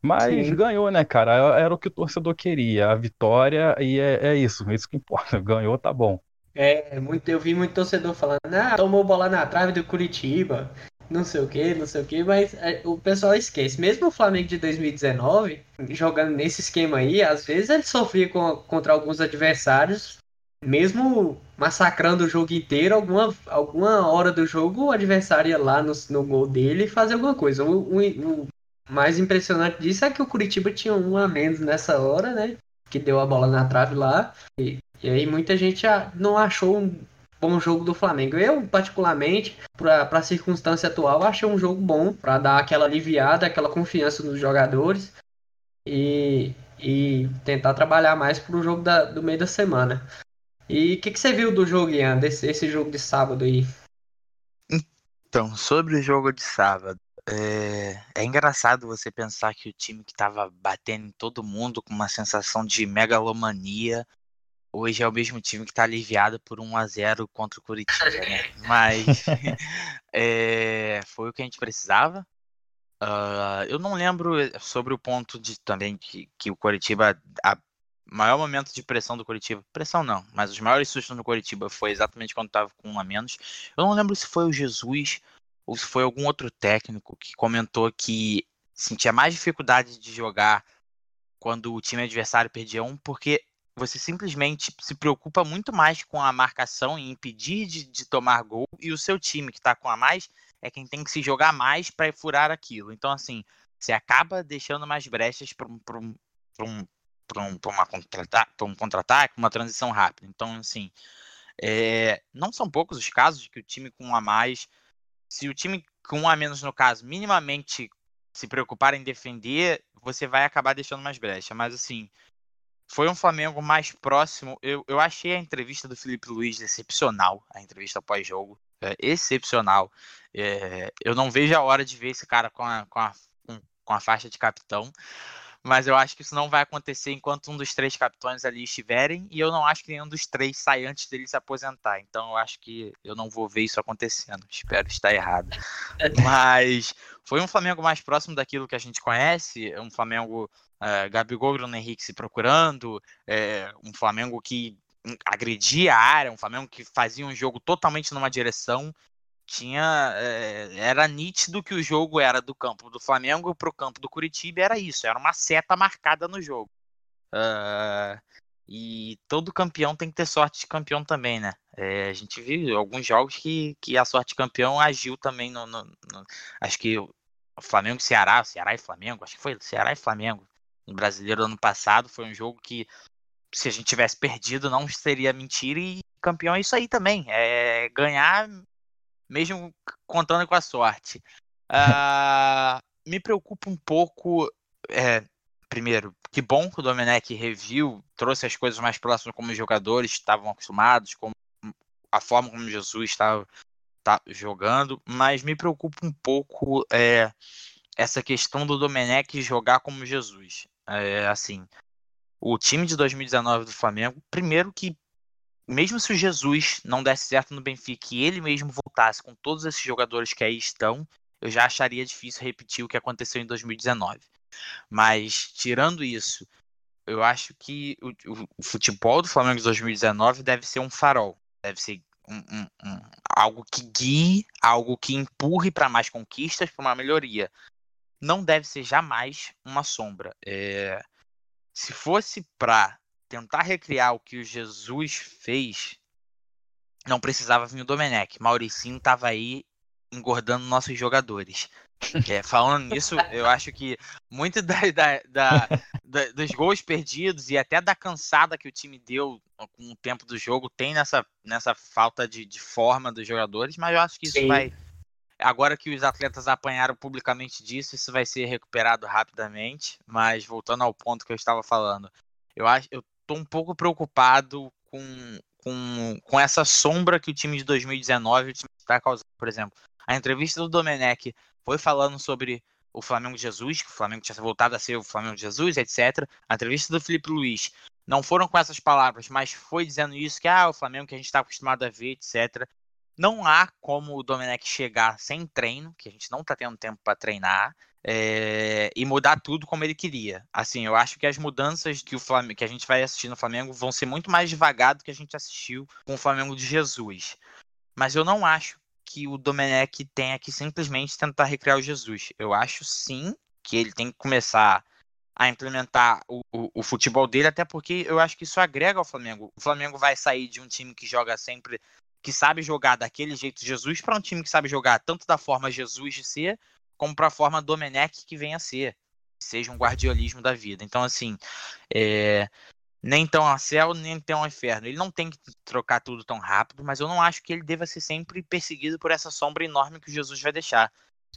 Mas Sim. ganhou, né, cara? Era o que o torcedor queria, a vitória, e é, é isso, é isso que importa. Ganhou, tá bom. É, muito, eu vi muito torcedor falando, ah, tomou bola na trave do Curitiba, não sei o que, não sei o que, mas é, o pessoal esquece. Mesmo o Flamengo de 2019, jogando nesse esquema aí, às vezes ele sofria com, contra alguns adversários mesmo massacrando o jogo inteiro, alguma, alguma hora do jogo o adversário ia lá no, no gol dele e fazer alguma coisa. O, o, o, mais impressionante disso é que o Curitiba tinha um a menos nessa hora, né? Que deu a bola na trave lá. E, e aí muita gente não achou um bom jogo do Flamengo. Eu, particularmente, para a circunstância atual, achei um jogo bom para dar aquela aliviada, aquela confiança nos jogadores e, e tentar trabalhar mais para o jogo da, do meio da semana. E o que, que, você viu do jogo, Ian, desse esse jogo de sábado aí? Então, sobre o jogo de sábado, é, é engraçado você pensar que o time que estava batendo em todo mundo com uma sensação de megalomania, hoje é o mesmo time que está aliviado por 1 a 0 contra o Curitiba, né? Mas é, foi o que a gente precisava. Uh, eu não lembro sobre o ponto de também que, que o Curitiba maior momento de pressão do Curitiba, pressão não, mas os maiores sustos no Curitiba foi exatamente quando estava com um a menos. Eu não lembro se foi o Jesus ou se foi algum outro técnico que comentou que sentia mais dificuldade de jogar quando o time adversário perdia um, porque você simplesmente se preocupa muito mais com a marcação e impedir de, de tomar gol, e o seu time que está com a mais é quem tem que se jogar mais para furar aquilo. Então, assim, você acaba deixando mais brechas para um, um, um, um contra-ataque, uma transição rápida. Então, assim, É, não são poucos os casos que o time com a mais, se o time com um a menos no caso, minimamente se preocupar em defender, você vai acabar deixando mais brecha. Mas assim, foi um Flamengo mais próximo. Eu, eu achei a entrevista do Felipe Luiz excepcional, a entrevista pós-jogo. É, excepcional. É, eu não vejo a hora de ver esse cara com a, com a, com, com a faixa de capitão mas eu acho que isso não vai acontecer enquanto um dos três capitães ali estiverem, e eu não acho que nenhum dos três sai antes dele se aposentar. Então eu acho que eu não vou ver isso acontecendo. Espero estar errado. Mas foi um Flamengo mais próximo daquilo que a gente conhece, um Flamengo é, Gabigol e Bruno Henrique se procurando, é, um Flamengo que agredia a área, um Flamengo que fazia um jogo totalmente numa direção tinha é, era nítido que o jogo era do campo do Flamengo para o campo do Curitiba era isso era uma seta marcada no jogo. Uh, e todo campeão tem que ter sorte de campeão também né? É, a gente viu alguns jogos que, que a sorte de campeão agiu também no, no, no acho que o Flamengo Ceará Ceará e Flamengo acho que foi Ceará e Flamengo no Brasileiro ano passado foi um jogo que se a gente tivesse perdido não seria mentira e campeão é isso aí também é ganhar mesmo contando com a sorte. Uh, me preocupa um pouco. É, primeiro, que bom que o Domenech reviu, trouxe as coisas mais próximas como os jogadores estavam acostumados, como a forma como Jesus estava tá jogando, mas me preocupa um pouco é, essa questão do Domenech jogar como Jesus. É, assim, o time de 2019 do Flamengo, primeiro que mesmo se o Jesus não desse certo no Benfica e ele mesmo voltasse com todos esses jogadores que aí estão, eu já acharia difícil repetir o que aconteceu em 2019. Mas, tirando isso, eu acho que o, o, futebol do Flamengo de 2019 deve ser um farol. Deve ser um, um, um, algo que guie, algo que empurre para mais conquistas, para uma melhoria. Não deve ser jamais uma sombra. É, se fosse para tentar recriar o que o Jesus fez, não precisava vir o Domenech. Mauricinho estava aí engordando nossos jogadores. É, falando nisso, eu acho que muito da, da, da, da, dos gols perdidos e até da cansada que o time deu com o tempo do jogo tem nessa, nessa falta de, de forma dos jogadores, mas eu acho que isso Sim. vai. Agora que os atletas apanharam publicamente disso, isso vai ser recuperado rapidamente. Mas voltando ao ponto que eu estava falando, eu acho, eu tô um pouco preocupado com, com, com essa sombra que o time de 2019 está causando. Por exemplo, a entrevista do Domenech foi falando sobre o Flamengo Jesus, que o Flamengo tinha voltado a ser o Flamengo Jesus, etc. A entrevista do Felipe Luiz não foram com essas palavras, mas foi dizendo isso, que ah, o Flamengo que a gente está acostumado a ver, etc. Não há como o Domenech chegar sem treino, que a gente não está tendo tempo para treinar, é, e mudar tudo como ele queria. Assim, eu acho que as mudanças que, o que a gente vai assistir no Flamengo vão ser muito mais devagar do que a gente assistiu com o Flamengo de Jesus. Mas eu não acho que o Domenech tenha que simplesmente tentar recriar o Jesus. Eu acho sim que ele tem que começar a implementar o, o, o, futebol dele, até porque eu acho que isso agrega ao Flamengo. O Flamengo vai sair de um time que joga sempre, que sabe jogar daquele jeito Jesus, para um time que sabe jogar tanto da forma Jesus de ser, como para a forma Domenech que venha a ser, seja um guardiolismo da vida. Então, assim, é, nem tão a céu, nem tão ao inferno. Ele não tem que trocar tudo tão rápido, mas eu não acho que ele deva ser sempre perseguido por essa sombra enorme que Jesus vai deixar.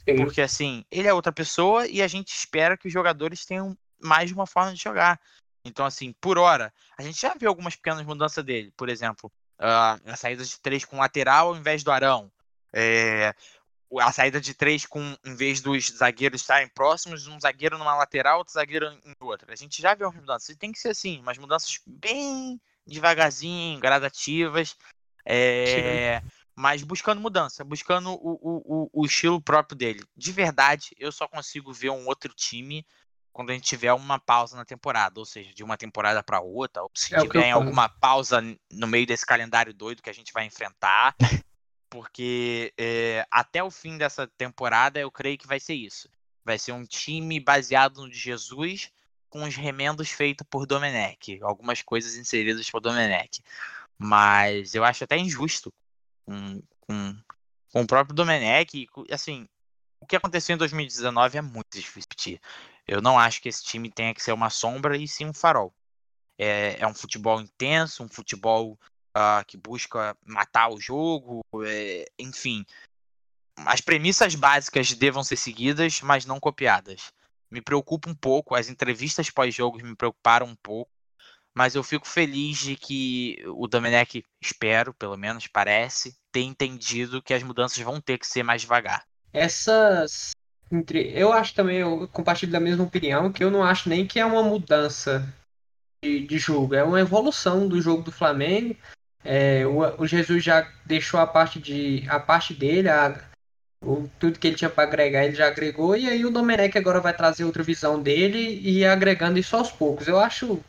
Sim. Porque, assim, ele é outra pessoa e a gente espera que os jogadores tenham mais de uma forma de jogar. Então, assim, por hora, a gente já viu algumas pequenas mudanças dele. Por exemplo, a saída de três com lateral ao invés do Arão. É, a saída de três com, em vez dos zagueiros estarem próximos, um zagueiro numa lateral, outro zagueiro em outra. A gente já viu as mudanças. tem que ser assim, umas mudanças bem devagarzinho, gradativas, é, mas buscando mudança, buscando o, o, o, estilo próprio dele. De verdade, eu só consigo ver um outro time quando a gente tiver uma pausa na temporada, ou seja, de uma temporada para outra, ou se é tiver alguma pausa no meio desse calendário doido que a gente vai enfrentar, porque é, até o fim dessa temporada eu creio que vai ser isso. Vai ser um time baseado no de Jesus com os remendos feitos por Domenech, algumas coisas inseridas por Domenech. Mas eu acho até injusto com, com, com o próprio Domenech. Assim, o que aconteceu em 2019 é muito difícil. Eu não acho que esse time tenha que ser uma sombra e sim um farol. É, é um futebol intenso, um futebol uh, que busca matar o jogo, é, enfim. As premissas básicas devam ser seguidas, mas não copiadas. Me preocupa um pouco, as entrevistas pós-jogos me preocuparam um pouco, mas eu fico feliz de que o Domenech, espero, pelo menos parece, ter entendido que as mudanças vão ter que ser mais devagar. Essas entre, eu acho também, eu compartilho da mesma opinião, que eu não acho nem que é uma mudança de, de jogo, é uma evolução do jogo do Flamengo. É, o, o, Jesus já deixou a parte de a parte dele, a, o, tudo que ele tinha para agregar, ele já agregou, e aí o Domenech agora vai trazer outra visão dele e agregando isso aos poucos. Eu acho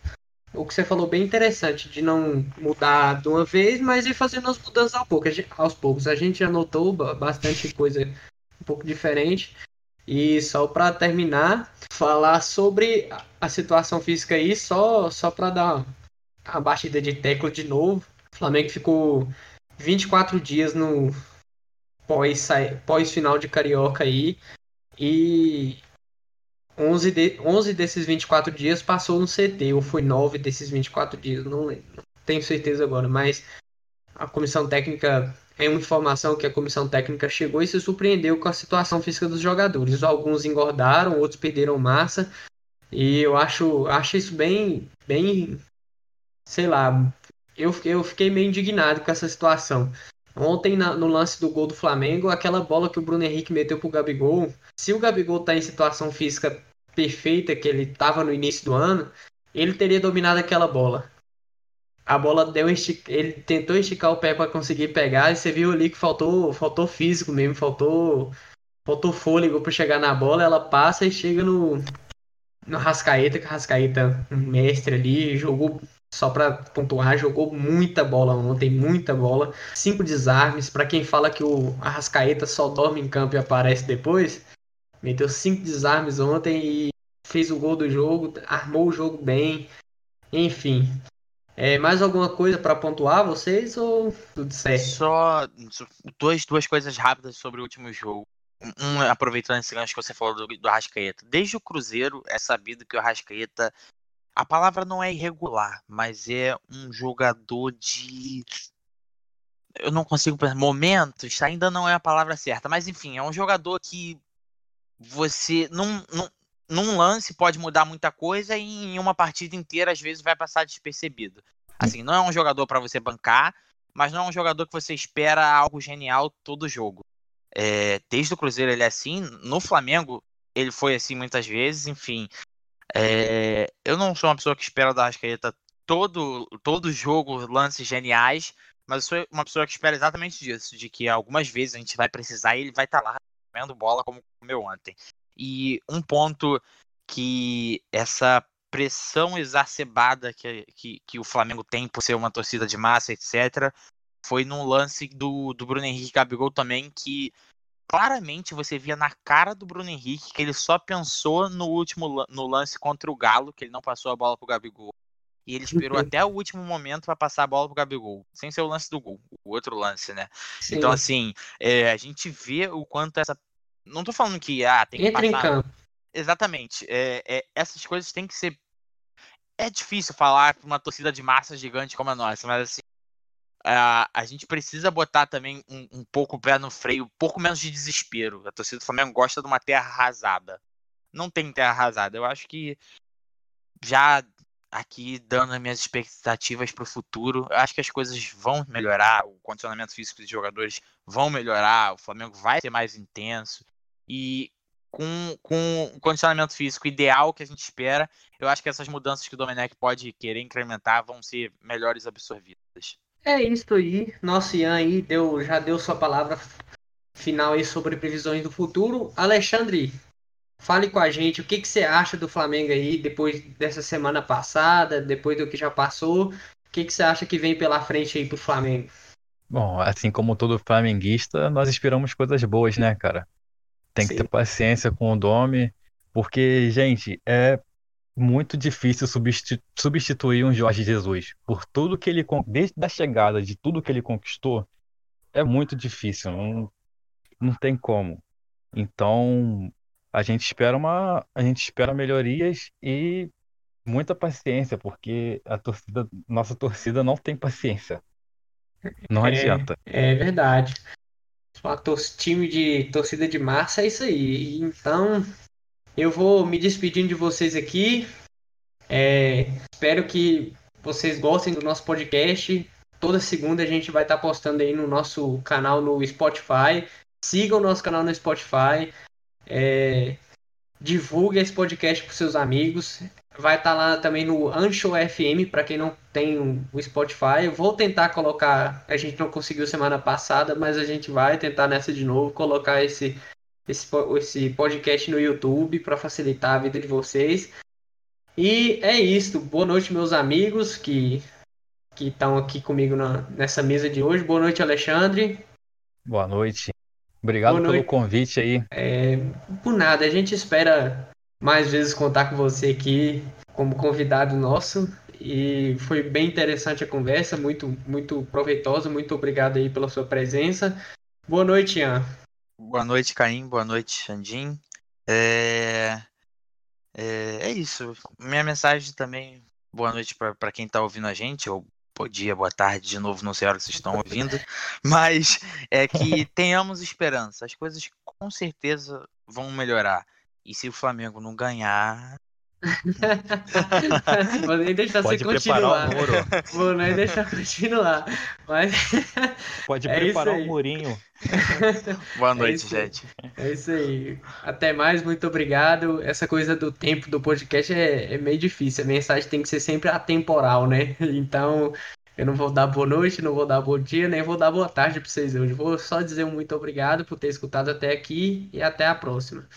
o que você falou bem interessante, de não mudar de uma vez, mas ir fazendo as mudanças aos poucos. A gente anotou bastante coisa um pouco diferente. E só para terminar, falar sobre a situação física aí, só, só para dar a batida de tecla de novo. O Flamengo ficou 24 dias no pós, pós de Carioca aí. E 11, de, 11 desses 24 dias passou no CT, ou foi 9 desses 24 dias, não. Não tenho certeza agora, mas a comissão técnica é uma informação que a comissão técnica chegou e se surpreendeu com a situação física dos jogadores. Alguns engordaram, outros perderam massa. E eu acho, acho isso bem, bem, sei lá, eu, eu fiquei meio indignado com essa situação. Ontem, na, no lance do gol do Flamengo, aquela bola que o Bruno Henrique meteu pro Gabigol, se o Gabigol tá em situação física perfeita que ele tava no início do ano, ele teria dominado aquela bola a bola deu estic... ele tentou esticar o pé para conseguir pegar e você viu ali que faltou faltou físico mesmo faltou faltou fôlego para chegar na bola ela passa e chega no no Rascaeta que Rascaeta um mestre ali jogou só para pontuar jogou muita bola ontem muita bola. Cinco desarmes para quem fala que o Arrascaeta só dorme em campo e aparece depois meteu cinco desarmes ontem e fez o gol do jogo armou o jogo bem enfim é, mais alguma coisa para pontuar vocês ou tudo certo? Só dois, duas coisas rápidas sobre o último jogo. Um, aproveitando esse gancho que você falou do, do Arrascaeta. Desde o Cruzeiro é sabido que o Arrascaeta, a palavra não é irregular, mas é um jogador de. Eu não consigo pensar. Momentos, ainda não é a palavra certa, mas enfim, é um jogador que você não, num lance pode mudar muita coisa e em uma partida inteira às vezes vai passar despercebido. Assim, não é um jogador para você bancar, mas não é um jogador que você espera algo genial todo jogo. É, desde o Cruzeiro ele é assim, no Flamengo ele foi assim muitas vezes, enfim. É, eu não sou uma pessoa que espera da Arrascaeta todo, todo jogo lances geniais, mas eu sou uma pessoa que espera exatamente disso, de que algumas vezes a gente vai precisar e ele vai estar tá lá comendo bola como comeu ontem. E um ponto que essa pressão exacerbada que, que, que, o Flamengo tem por ser uma torcida de massa, etc., foi num lance do, do Bruno Henrique Gabigol também, que claramente você via na cara do Bruno Henrique que ele só pensou no último no lance contra o Galo, que ele não passou a bola pro Gabigol. E ele esperou uhum. até o último momento para passar a bola pro Gabigol, sem ser o lance do gol, o outro lance, né? Sim. Então, assim, é, a gente vê o quanto essa não tô falando que ah, tem que Entra passar. em campo. Exatamente. É, é, essas coisas têm que ser. É difícil falar para uma torcida de massa gigante como a nossa, mas assim. A, a gente precisa botar também um, um pouco o pé no freio, um pouco menos de desespero. A torcida do Flamengo gosta de uma terra arrasada. Não tem terra arrasada. Eu acho que já aqui dando as minhas expectativas para o futuro. Eu acho que as coisas vão melhorar, o condicionamento físico dos jogadores vão melhorar, o Flamengo vai ser mais intenso. E com, com o condicionamento físico ideal que a gente espera, eu acho que essas mudanças que o Domenech pode querer incrementar vão ser melhores absorvidas. É isso aí. Nosso Ian aí deu, já deu sua palavra final aí sobre previsões do futuro. Alexandre, fale com a gente o que, que você acha do Flamengo aí depois dessa semana passada, depois do que já passou. O que, que você acha que vem pela frente aí pro Flamengo? Bom, assim como todo flamenguista, nós esperamos coisas boas, né, cara? Tem que Sim. ter paciência com o Domi, porque, gente, é muito difícil substituir um Jorge Jesus. Por tudo que ele, desde a chegada de tudo que ele conquistou, é muito difícil, não, não tem como. Então, a gente espera uma, a gente espera melhorias e muita paciência, porque a torcida, nossa torcida não tem paciência. Não é, adianta. É verdade. Uma time de torcida de massa é isso aí. Então, eu vou me despedindo de vocês aqui. É, espero que vocês gostem do nosso podcast. Toda segunda a gente vai estar postando aí no nosso canal no Spotify. Sigam o nosso canal no Spotify. É, divulgue esse podcast para seus amigos. Vai estar lá também no Ancho FM, para quem não tem o Spotify. Eu vou tentar colocar, a gente não conseguiu semana passada, mas a gente vai tentar nessa de novo, colocar esse, esse, esse podcast no YouTube para facilitar a vida de vocês. E é isso. Boa noite, meus amigos que que estão aqui comigo na, nessa mesa de hoje. Boa noite, Alexandre. Boa noite. Obrigado Boa pelo convite aí. É, por nada, a gente espera mais vezes contar com você aqui como convidado nosso. E foi bem interessante a conversa, muito, muito proveitosa. Muito obrigado aí pela sua presença. Boa noite, Ian. Boa noite, Caim. Boa noite, Xandim. É... É, é isso. Minha mensagem também. Boa noite para quem está ouvindo a gente, ou bom dia, boa tarde de novo, não sei a hora que vocês estão ouvindo, mas é que tenhamos esperança. As coisas com certeza vão melhorar. E se o Flamengo não ganhar. Vou nem deixar Pode você continuar. Vou nem deixar continuar. Mas... Pode é preparar o um murinho. Boa é noite, é gente. É isso aí. Até mais, muito obrigado. Essa coisa do tempo do podcast é, é meio difícil. A mensagem tem que ser sempre atemporal, né? Então, eu não vou dar boa noite, não vou dar bom dia, nem vou dar boa tarde para vocês hoje. Vou só dizer um muito obrigado por ter escutado até aqui e até a próxima.